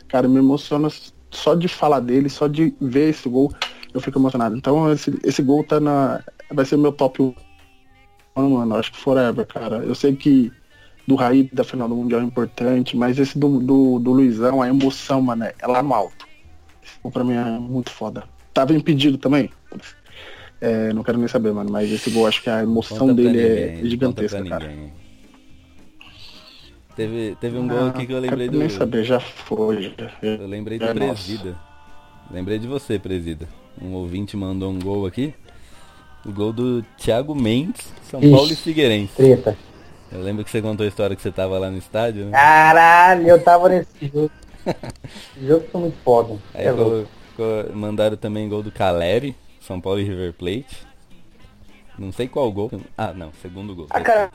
Cara, me emociona só de falar dele, só de ver esse gol, eu fico emocionado. Então esse, esse gol tá na. Vai ser meu top 1, mano. Acho que forever, cara. Eu sei que do Raí da final do Mundial é importante, mas esse do, do, do Luizão, a emoção, mano, é lá no alto. Gol pra mim é muito foda. Tava impedido também. É, não quero nem saber, mano, mas esse gol acho que a emoção Conta pra dele ninguém, é gigantesca, conta pra cara. Teve, teve um gol Ah, aqui que eu lembrei quero do. nem saber, já foi. Já, Eu lembrei do É, nossa. Presida. Lembrei de você, Presida. Um ouvinte mandou um gol aqui. O gol do Thiago Mendes, São Ixi, Paulo e Figueirense. Treta. Eu lembro que você contou a história que você tava lá no estádio, né? Caralho, eu tava nesse jogo. Esse jogo foi muito foda. Aí É colo- co- mandaram também gol do Caleri, São Paulo e River Plate. Não sei qual gol. Ah, não, segundo gol. Ah, cara,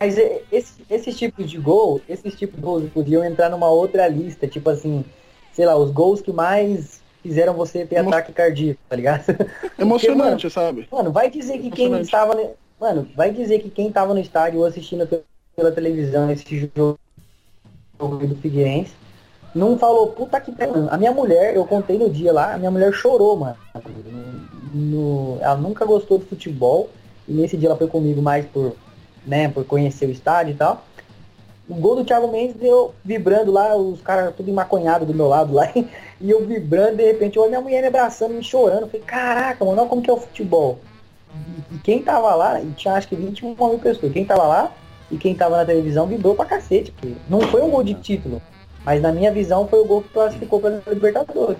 Mas e- esse, esses tipos de gol, esses tipos de gols podiam entrar numa outra lista, tipo assim, sei lá, os gols que mais fizeram você ter ataque cardíaco, tá ligado? Emocionante, sabe? Mano, vai dizer que quem estava. Mano, vai dizer que quem tava no estádio ou assistindo pe- pela televisão esse jogo jogo do Figueirense. Não falou, puta que pariu. A minha mulher, eu contei no dia lá, a minha mulher chorou, mano. No- ela nunca gostou de futebol. E nesse dia ela foi comigo mais por, né, por conhecer o estádio e tal. O gol do Thiago Mendes deu vibrando lá, os caras tudo maconhado do meu lado lá. E eu vibrando, de repente, eu minha mulher me abraçando, me chorando. Eu falei, caraca, mano, olha como que é o futebol. E, e quem tava lá, e tinha acho que 21 mil pessoas. Quem tava lá e quem tava na televisão vibrou pra cacete. Porque não foi um gol de título. Mas na minha visão foi o gol que classificou para Libertadores.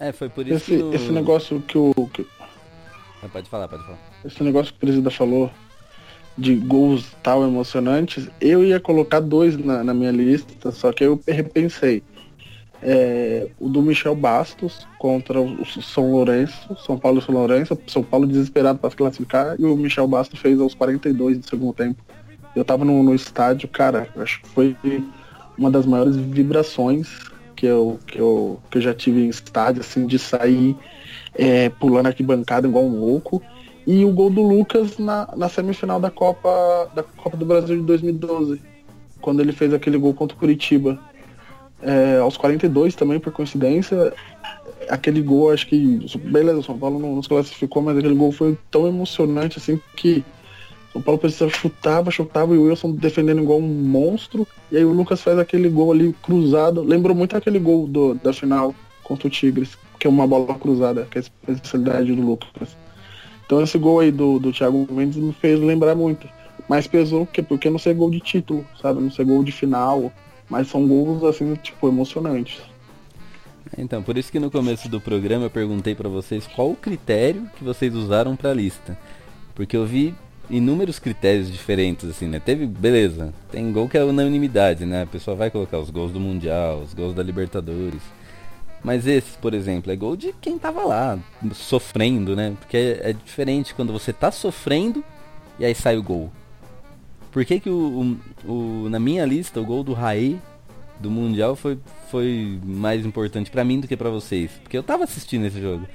É, foi por isso Esse, que. no- esse negócio que o. que- Ah, Pode falar, pode falar. esse negócio que o presidente falou de gols tal emocionantes, eu ia colocar dois na, na minha lista, só que eu repensei. É, o do Michel Bastos contra o São Lourenço, São Paulo e São Lourenço, São Paulo desesperado para se classificar, e o Michel Bastos fez aos 42 do segundo tempo. Eu tava no, no estádio, cara, acho que foi uma das maiores vibrações que eu, que eu, que eu já tive em estádio, assim, de sair é, pulando arquibancada igual um louco. E o gol do Lucas na, na semifinal da Copa, da Copa do Brasil de 2012, quando ele fez aquele gol contra o Curitiba. É, aos 42 também, por coincidência, aquele gol, acho que. Beleza, o São Paulo não, não se classificou, mas aquele gol foi tão emocionante assim que São Paulo precisava chutava, chutava e o Wilson defendendo igual um monstro. E aí o Lucas faz aquele gol ali cruzado. Lembrou muito aquele gol do, da final contra o Tigres, que é uma bola cruzada, que é a especialidade do Lucas. Então esse gol aí do, do Thiago Mendes me fez lembrar muito. Mas pesou porque, porque não ser gol de título, sabe? Não ser gol de final. Mas são gols assim, tipo, emocionantes. Então, por isso que no começo do programa eu perguntei pra vocês qual o critério que vocês usaram pra lista. Porque eu vi inúmeros critérios diferentes, assim, né? Teve, beleza, tem gol que é unanimidade, né? A pessoa vai colocar os gols do Mundial, os gols da Libertadores. Mas esse, por exemplo, é gol de quem tava lá, sofrendo, né? Porque é, é diferente quando você tá sofrendo e aí sai o gol. Por que, que o, o- o- na minha lista o gol do Raí do Mundial foi, foi mais importante pra mim do que pra vocês? Porque eu tava assistindo esse jogo.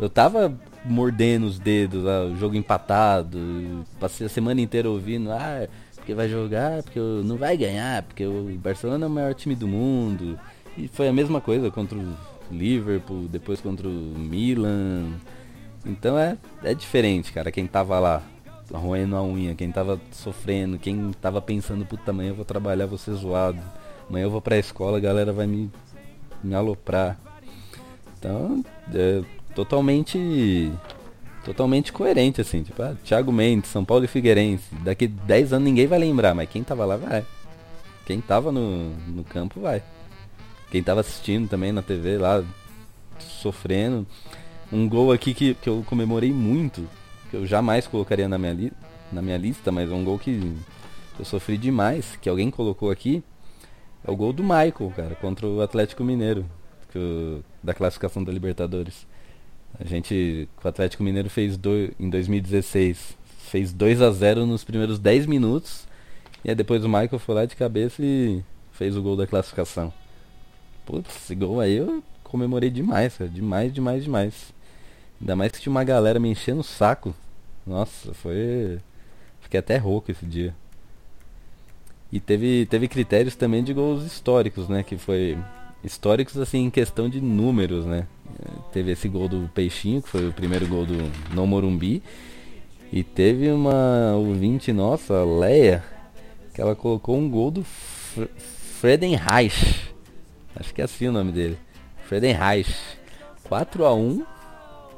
Eu tava mordendo os dedos, lá, o jogo empatado. Passei a semana inteira ouvindo, ah, porque vai jogar, porque não vai ganhar, porque o Barcelona é o maior time do mundo. E foi a mesma coisa contra o Liverpool, depois contra o Milan. Então é, é diferente, cara, quem tava lá roendo a unha, quem tava sofrendo, quem tava pensando, puta, amanhã eu vou trabalhar, vou ser zoado. Amanhã eu vou pra escola, a galera vai me, me aloprar. Então, é totalmente totalmente coerente assim, tipo, ah, Thiago Mendes, São Paulo e Figueirense. Daqui 10 anos ninguém vai lembrar, mas quem tava lá vai. Quem tava no, no campo vai. Quem tava assistindo também na TV lá, sofrendo. Um gol aqui que, que eu comemorei muito, que eu jamais colocaria na minha, li na minha lista, mas é um gol que eu sofri demais, que alguém colocou aqui. É o gol do Michael, cara, contra o Atlético Mineiro, que da classificação da Libertadores. A gente, o Atlético Mineiro fez do, em 2016, fez 2 a 0 nos primeiros 10 minutos. E aí depois o Michael foi lá de cabeça e fez o gol da classificação. Putz, esse gol aí eu comemorei demais, cara. Demais, demais, demais. Ainda mais que tinha uma galera me enchendo o saco. Nossa, foi. Fiquei até rouco esse dia. E teve, teve critérios também de gols históricos, né? Que foi. Históricos assim em questão de números, né? Teve esse gol do Peixinho, que foi o primeiro gol do No Morumbi. E teve uma ouvinte nossa, Leia, que ela colocou um gol do Fre Fredenreich. Acho que é assim o nome dele. Fredenreich. 4 a 1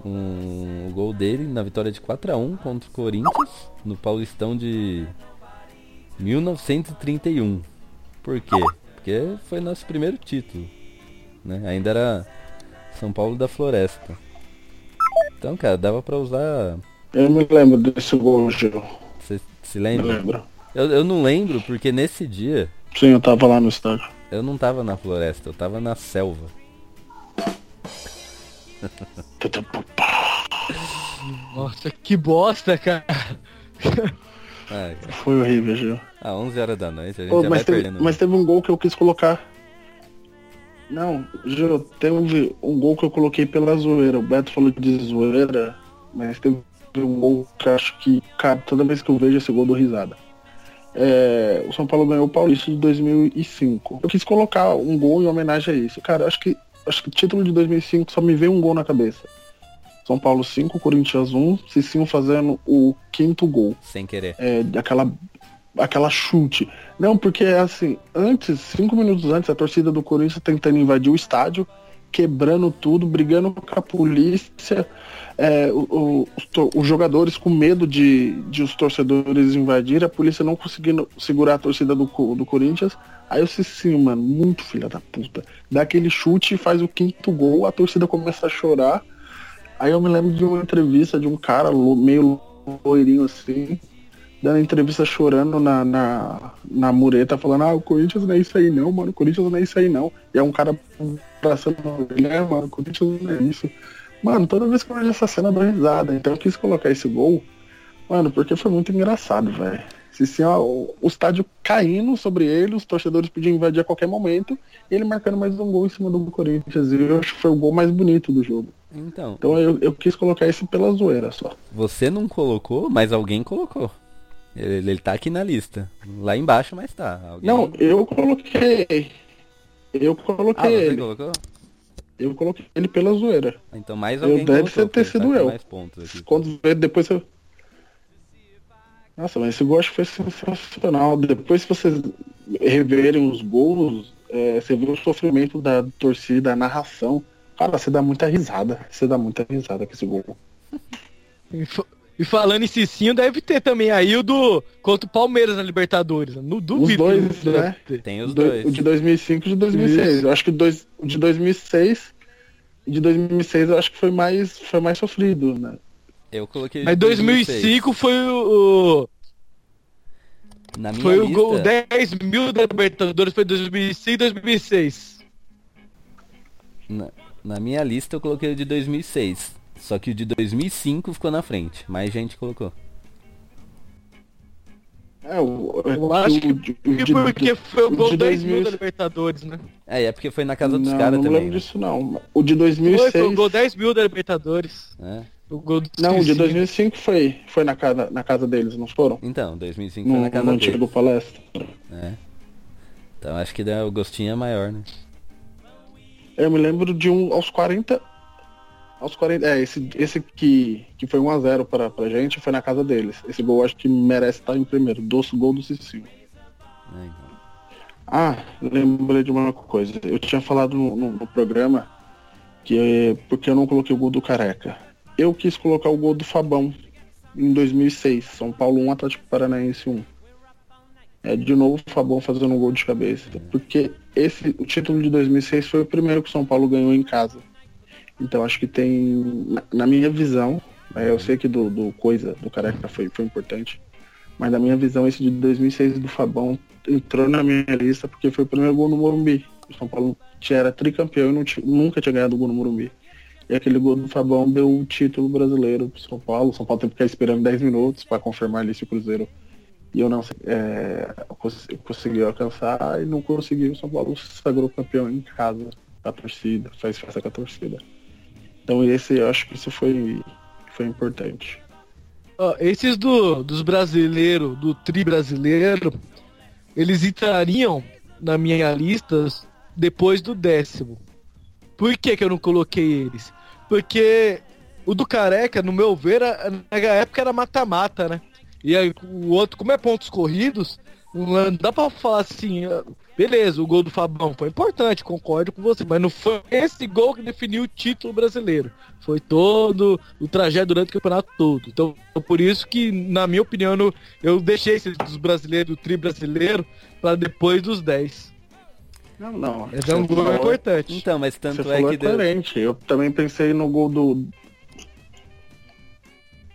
um, o gol dele na vitória de 4 a 1 contra o Corinthians no Paulistão de 1931. Por quê? Porque foi nosso primeiro título. Né? Ainda era São Paulo da Floresta. Então, cara, dava pra usar. Eu me lembro desse gol, Gil. Você se lembra? Me lembro. Eu, eu não lembro porque nesse dia Sim, eu tava lá no estádio. eu não tava na floresta, eu tava na selva. Nossa, que bosta, cara. Ah, Foi horrível, Gil. ah, 11 horas da noite, a gente já mas, vai teve, perdendo. mas teve um gol que eu quis colocar. Não, Gil, teve um gol que eu coloquei pela zoeira. O Beto falou de zoeira, mas teve um gol que eu acho que, cara, toda vez que eu vejo esse gol dou risada. é, o São Paulo ganhou o Paulista de 2005. Eu quis colocar um gol em homenagem a isso. Cara, acho que acho que título de 2005 só me veio um gol na cabeça. São Paulo 5, Corinthians 1, Cicinho fazendo o quinto gol. Sem querer. É, aquela, aquela chute. Não, porque assim, antes, cinco minutos antes, a torcida do Corinthians tentando invadir o estádio, quebrando tudo, brigando com a polícia, é, o, o, os, jogadores com medo de, de os torcedores invadirem, a polícia não conseguindo segurar a torcida do, do Corinthians. Aí disse assim, mano, muito filha da puta. Dá aquele chute e faz o quinto gol, a torcida começa a chorar. Aí eu me lembro de uma entrevista de um cara meio loirinho assim, dando entrevista chorando na, na, na mureta, falando, ah, o Corinthians não é isso aí não, mano, o Corinthians não é isso aí não. E é um cara abraçando ele, é, mano, o Corinthians não é isso. Mano, toda vez que eu vejo essa cena eu dou risada. Então eu quis colocar esse gol, mano, porque foi muito engraçado, velho. Se ó, o, o estádio caindo sobre ele, os torcedores podiam invadir a qualquer momento, ele marcando mais um gol em cima do Corinthians. E eu acho que foi o gol mais bonito do jogo. Então, Então eu, eu quis colocar esse pela zoeira só. você não colocou, mas alguém colocou. Ele, ele tá aqui na lista. Lá embaixo, mas tá. Alguém... Não, eu coloquei. Eu Ah, coloquei você ele. colocou? Eu coloquei ele pela zoeira. Então mais Eu alguém deve colocou, ter sido tá eu. mais pontos aqui. Quando depois eu. Nossa, mas esse gol acho que foi sensacional. Depois que vocês reverem os gols, é, você vê o sofrimento da torcida, a narração. Cara, você dá muita risada. Você dá muita risada com esse gol. E, fa- falando em Cicinho, deve ter também aí o do contra o Palmeiras na Libertadores. Não Os duvido. dois, que deve né? Tem os Do- dois. O de 2005 e o de 2006. Isso. Eu acho que o dois, o de 2006, o de 2006 eu acho que foi mais, foi mais sofrido, né? Eu coloquei. Mas 2005 foi o. Na minha Foi o lista, gol 10 mil da Libertadores, foi 2005 e 2006. na, na minha lista eu coloquei o de 2006. Só que o de 2005 ficou na frente. Mais gente colocou. É, o, Eu acho que, o de- de- porque foi o gol de 10 mil 2006 da Libertadores, né? É, é porque foi na casa dos não, caras não também. lembro né? disso não. O de Foi, 2006. foi o gol 10 mil da Libertadores. É. O gol do Não, o de Cicinho. 2005 foi, foi na, casa, na casa deles, não foram? Então, 2005 foi No, na casa no dele. antigo palestra. É. Então acho que dá- o gostinho é maior, né? Eu me lembro de um aos 40. Aos 40. É, esse, esse que, que foi 1x0 pra, pra gente foi na casa deles. Esse gol acho que merece estar em primeiro. Doce gol do Cicinho. É, então. Ah, lembrei de uma coisa. Eu tinha falado no, no- no programa que porque eu não coloquei o gol do Careca. Eu quis colocar o gol do Fabão em 2006. São Paulo 1, Atlético Paranaense 1. É, de novo o Fabão fazendo um gol de cabeça. Porque esse, o título de 2006 foi o primeiro que o São Paulo ganhou em casa. Então acho que tem, na, minha visão, né, eu sei que do, do coisa, do Careca foi, foi importante, mas na minha visão esse de 2006 do Fabão entrou na minha lista porque foi o primeiro gol no Morumbi. O São Paulo tinha, era tricampeão e não ti- nunca tinha ganhado gol no Morumbi. E aquele gol do Fabão deu o título brasileiro pro São Paulo. O São Paulo teve que ficar esperando 10 minutos para confirmar ali se o Cruzeiro e eu não é, cons- conseguiu alcançar e não conseguiu. O São Paulo sagrou campeão em casa, a torcida, faz festa com a torcida. Então esse eu acho que isso foi, foi importante. Esses do, dos brasileiros, do tri brasileiro, eles entrariam na minha lista depois do décimo. Por que, que eu não coloquei eles? Porque o do Careca, no meu ver, na época era mata-mata, né? E aí, o outro, como é pontos corridos, não dá pra falar assim, beleza, o gol do Fabão foi importante, concordo com você, mas não foi esse gol que definiu o título brasileiro. Foi todo o trajeto durante o campeonato todo. Então, por isso que, na minha opinião, eu- deixei esses dos brasileiros, do tri brasileiro, pra depois dos 10. Não, não. Mas é um gol falou- importante. Então, mas tanto Você é falou que deu... Eu também pensei no gol do.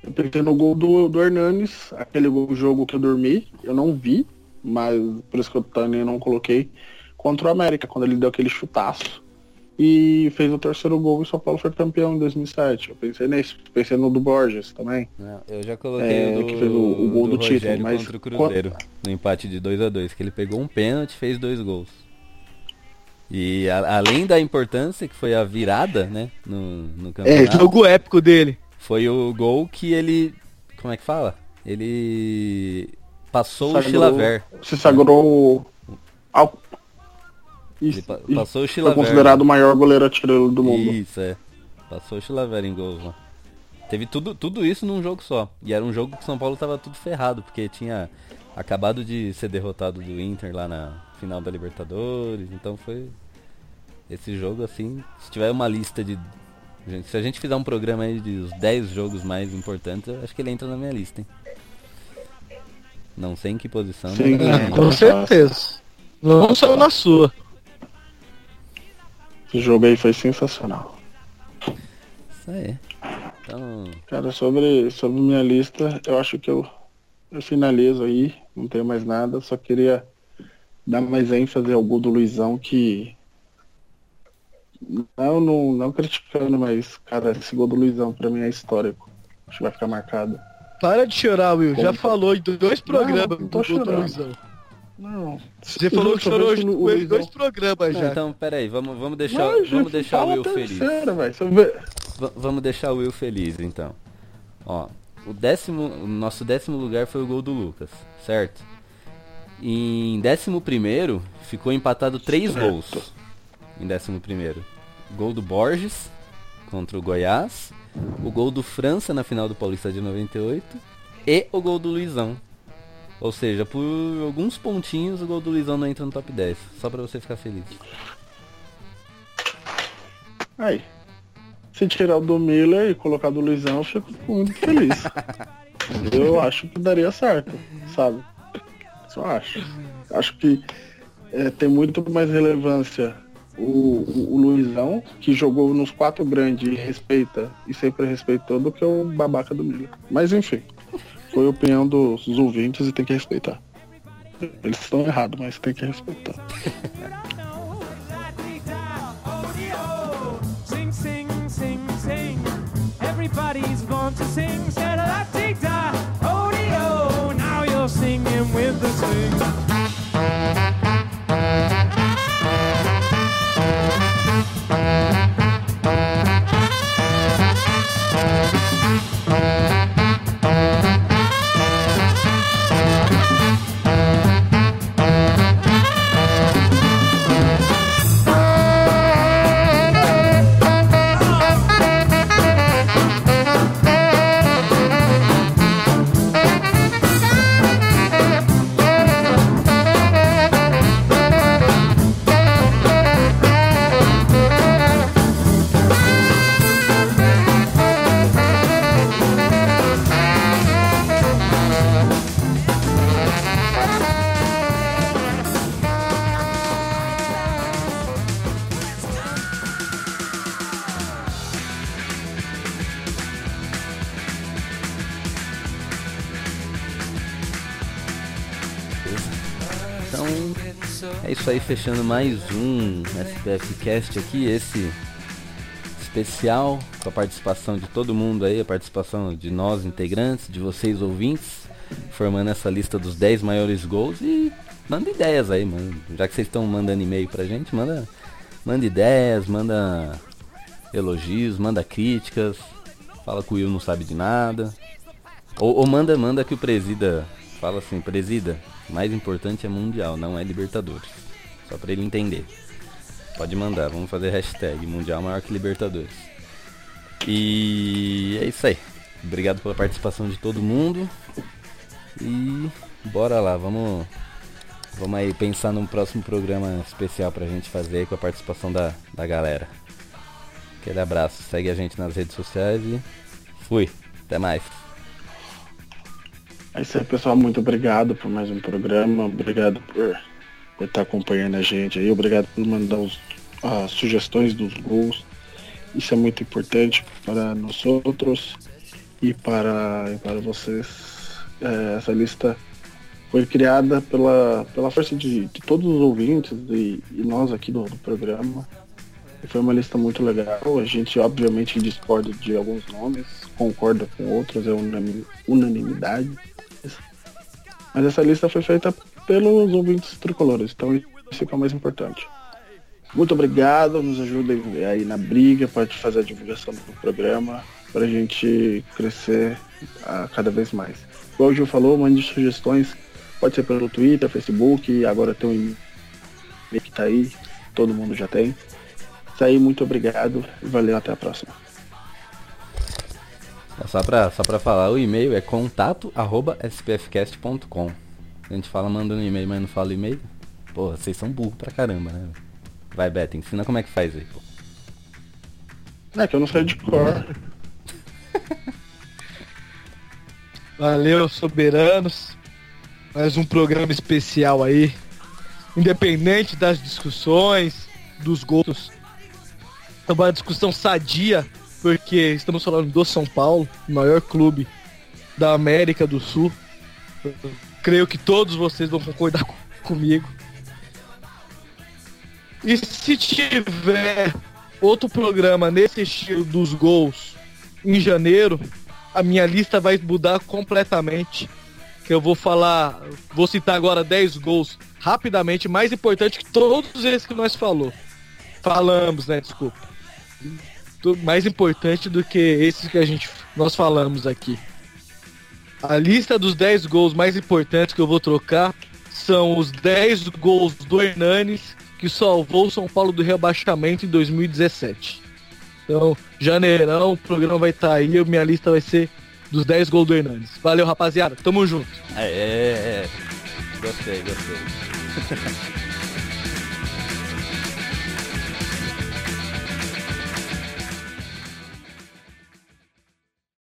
Eu pensei no gol do, do Hernanes, aquele gol, jogo que eu dormi, eu não vi, mas por isso que eu também não coloquei, contra o América, quando ele deu aquele chutaço e fez o terceiro gol e o São Paulo foi campeão em 2007. Eu pensei nisso, pensei no do Borges também. Não, eu já coloquei É, o do, que fez o- o gol do título, Rogério mas contra o Cruzeiro, no empate de 2 a 2 que ele pegou um pênalti e fez dois gols. E a- além da importância que foi a virada, né, no, no É, campeonato, jogo épico dele. Foi o gol que ele, como é que fala? Ele Passou o Sagrou- Chilaver. Se sagrou ao... Ele pa- passou o foi Chilaver. considerado o maior goleiro artilheiro do mundo. Isso, é. Passou o Chilaver em gols lá. Teve tudo, tudo isso num jogo só. E era um jogo que o São Paulo tava tudo ferrado, porque tinha acabado de ser derrotado do Inter lá na final da Libertadores. Então foi esse jogo assim. Se tiver uma lista de. Gente, Se a gente fizer um programa aí de os 10 jogos mais importantes, eu acho que ele entra na minha lista, hein? Não sei em que posição. mas Sim, ele é, entra. Com certeza. Não só na sua. Esse jogo aí foi sensacional. Isso aí. Então. Cara, sobre, sobre minha lista, eu acho que eu, eu finalizo aí, não tenho mais nada, só queria dar mais ênfase ao gol do Luizão que. Não, não, não criticando, mas, cara, esse gol do Luizão pra mim é histórico. Acho que vai ficar marcado. Para de chorar, Will. Já Como? falou em dois programas Não, não tô do Doutor chorando. Luizão. Não. Você falou que chorou Justamente no- dois Luizão- programas já. então, peraí, vamos, vamos deixar, vamos deixar o Will feliz. terceira, vamos deixar o Will feliz, então. Ó, o décimo, o nosso décimo lugar foi o gol do Lucas, certo? Em décimo primeiro, ficou empatado três Certo. gols. Em décimo primeiro. Gol do Borges, contra o Goiás. O gol do França na final do Paulista de 98. E o gol do Luizão. Ou seja, por alguns pontinhos o gol do Luizão não entra no top 10. Só pra você ficar feliz. Aí. Se tirar o do Miller e colocar do Luizão, eu fico muito feliz. eu acho que daria certo, sabe? Só acho. Acho que é, tem muito mais relevância o, o, Luizão, que jogou nos quatro grandes e respeita e sempre respeitou, do que o babaca do Miller. Mas enfim, foi a opinião dos ouvintes e tem que respeitar. Eles estão errados, mas tem que respeitar. Everybody's to sing. É isso aí, fechando mais um SPF Cast aqui, esse especial com a participação de todo mundo aí, a participação de nós integrantes, de vocês ouvintes, formando essa lista dos 10 maiores gols e manda ideias aí, mano. Já que vocês estão mandando e-mail pra gente, manda, manda ideias, manda elogios, manda críticas, fala que o Will não sabe de nada. Ou, ou manda, manda que o presida fala assim, presida, mais importante é mundial, não é Libertadores. Só pra ele entender. Pode mandar, vamos fazer hashtag mundial maior que Libertadores. E é isso aí. Obrigado pela participação de todo mundo. E bora lá, vamos vamos aí pensar num próximo programa especial pra gente fazer aí com a participação da, da galera. Aquele abraço, segue a gente nas redes sociais e fui. Até mais. É isso aí, pessoal. Muito obrigado por mais um programa. Obrigado por, estar acompanhando a gente aí. Obrigado por mandar os- as sugestões dos gols. Isso é muito importante para nós outros e para, e para vocês. É, essa lista foi criada pela, pela força de, de todos os ouvintes e, e nós aqui do, do programa. E foi uma lista muito legal. A gente obviamente discorda de alguns nomes, concorda com outros, é unani- unanimidade. Mas essa lista foi feita pelos ouvintes tricolores, então isso é o mais importante. Muito obrigado, nos ajudem aí na briga, pode fazer a divulgação do programa para a gente crescer ah, cada vez mais. Igual o Gil falou, mande sugestões Pode ser pelo Twitter, Facebook, agora tem um e-mail que tá aí, todo mundo já tem. Isso aí, muito obrigado e valeu, até a próxima. Só pra, só pra falar, o e-mail é contato arroba spfcast.com. A gente fala mandando e-mail, mas não fala e-mail. Porra, vocês são burros pra caramba, né? Vai, Beto, ensina como é que faz aí, pô. É que eu não sei de cor. Valeu, soberanos. Mais um programa especial aí. Independente das discussões, dos gols. É uma discussão sadia, porque estamos falando do São Paulo, maior clube da América do Sul. Eu creio que todos vocês vão concordar com- comigo. E se tiver outro programa nesse estilo dos gols em janeiro, a minha lista vai mudar completamente. Que eu vou falar, vou citar agora 10 gols rapidamente, mais importante que todos esses que nós falou. Falamos, né? Desculpa. Mais importante do que esses que a gente nós falamos aqui. A lista dos 10 gols mais importantes que eu vou trocar são os 10 gols do Hernanes que salvou o São Paulo do rebaixamento em 2017. Então, janeirão, o programa vai estar aí, minha lista vai ser dos 10 gols do Hernanes. Valeu, rapaziada, tamo junto. É, é, é. Gostei, gostei.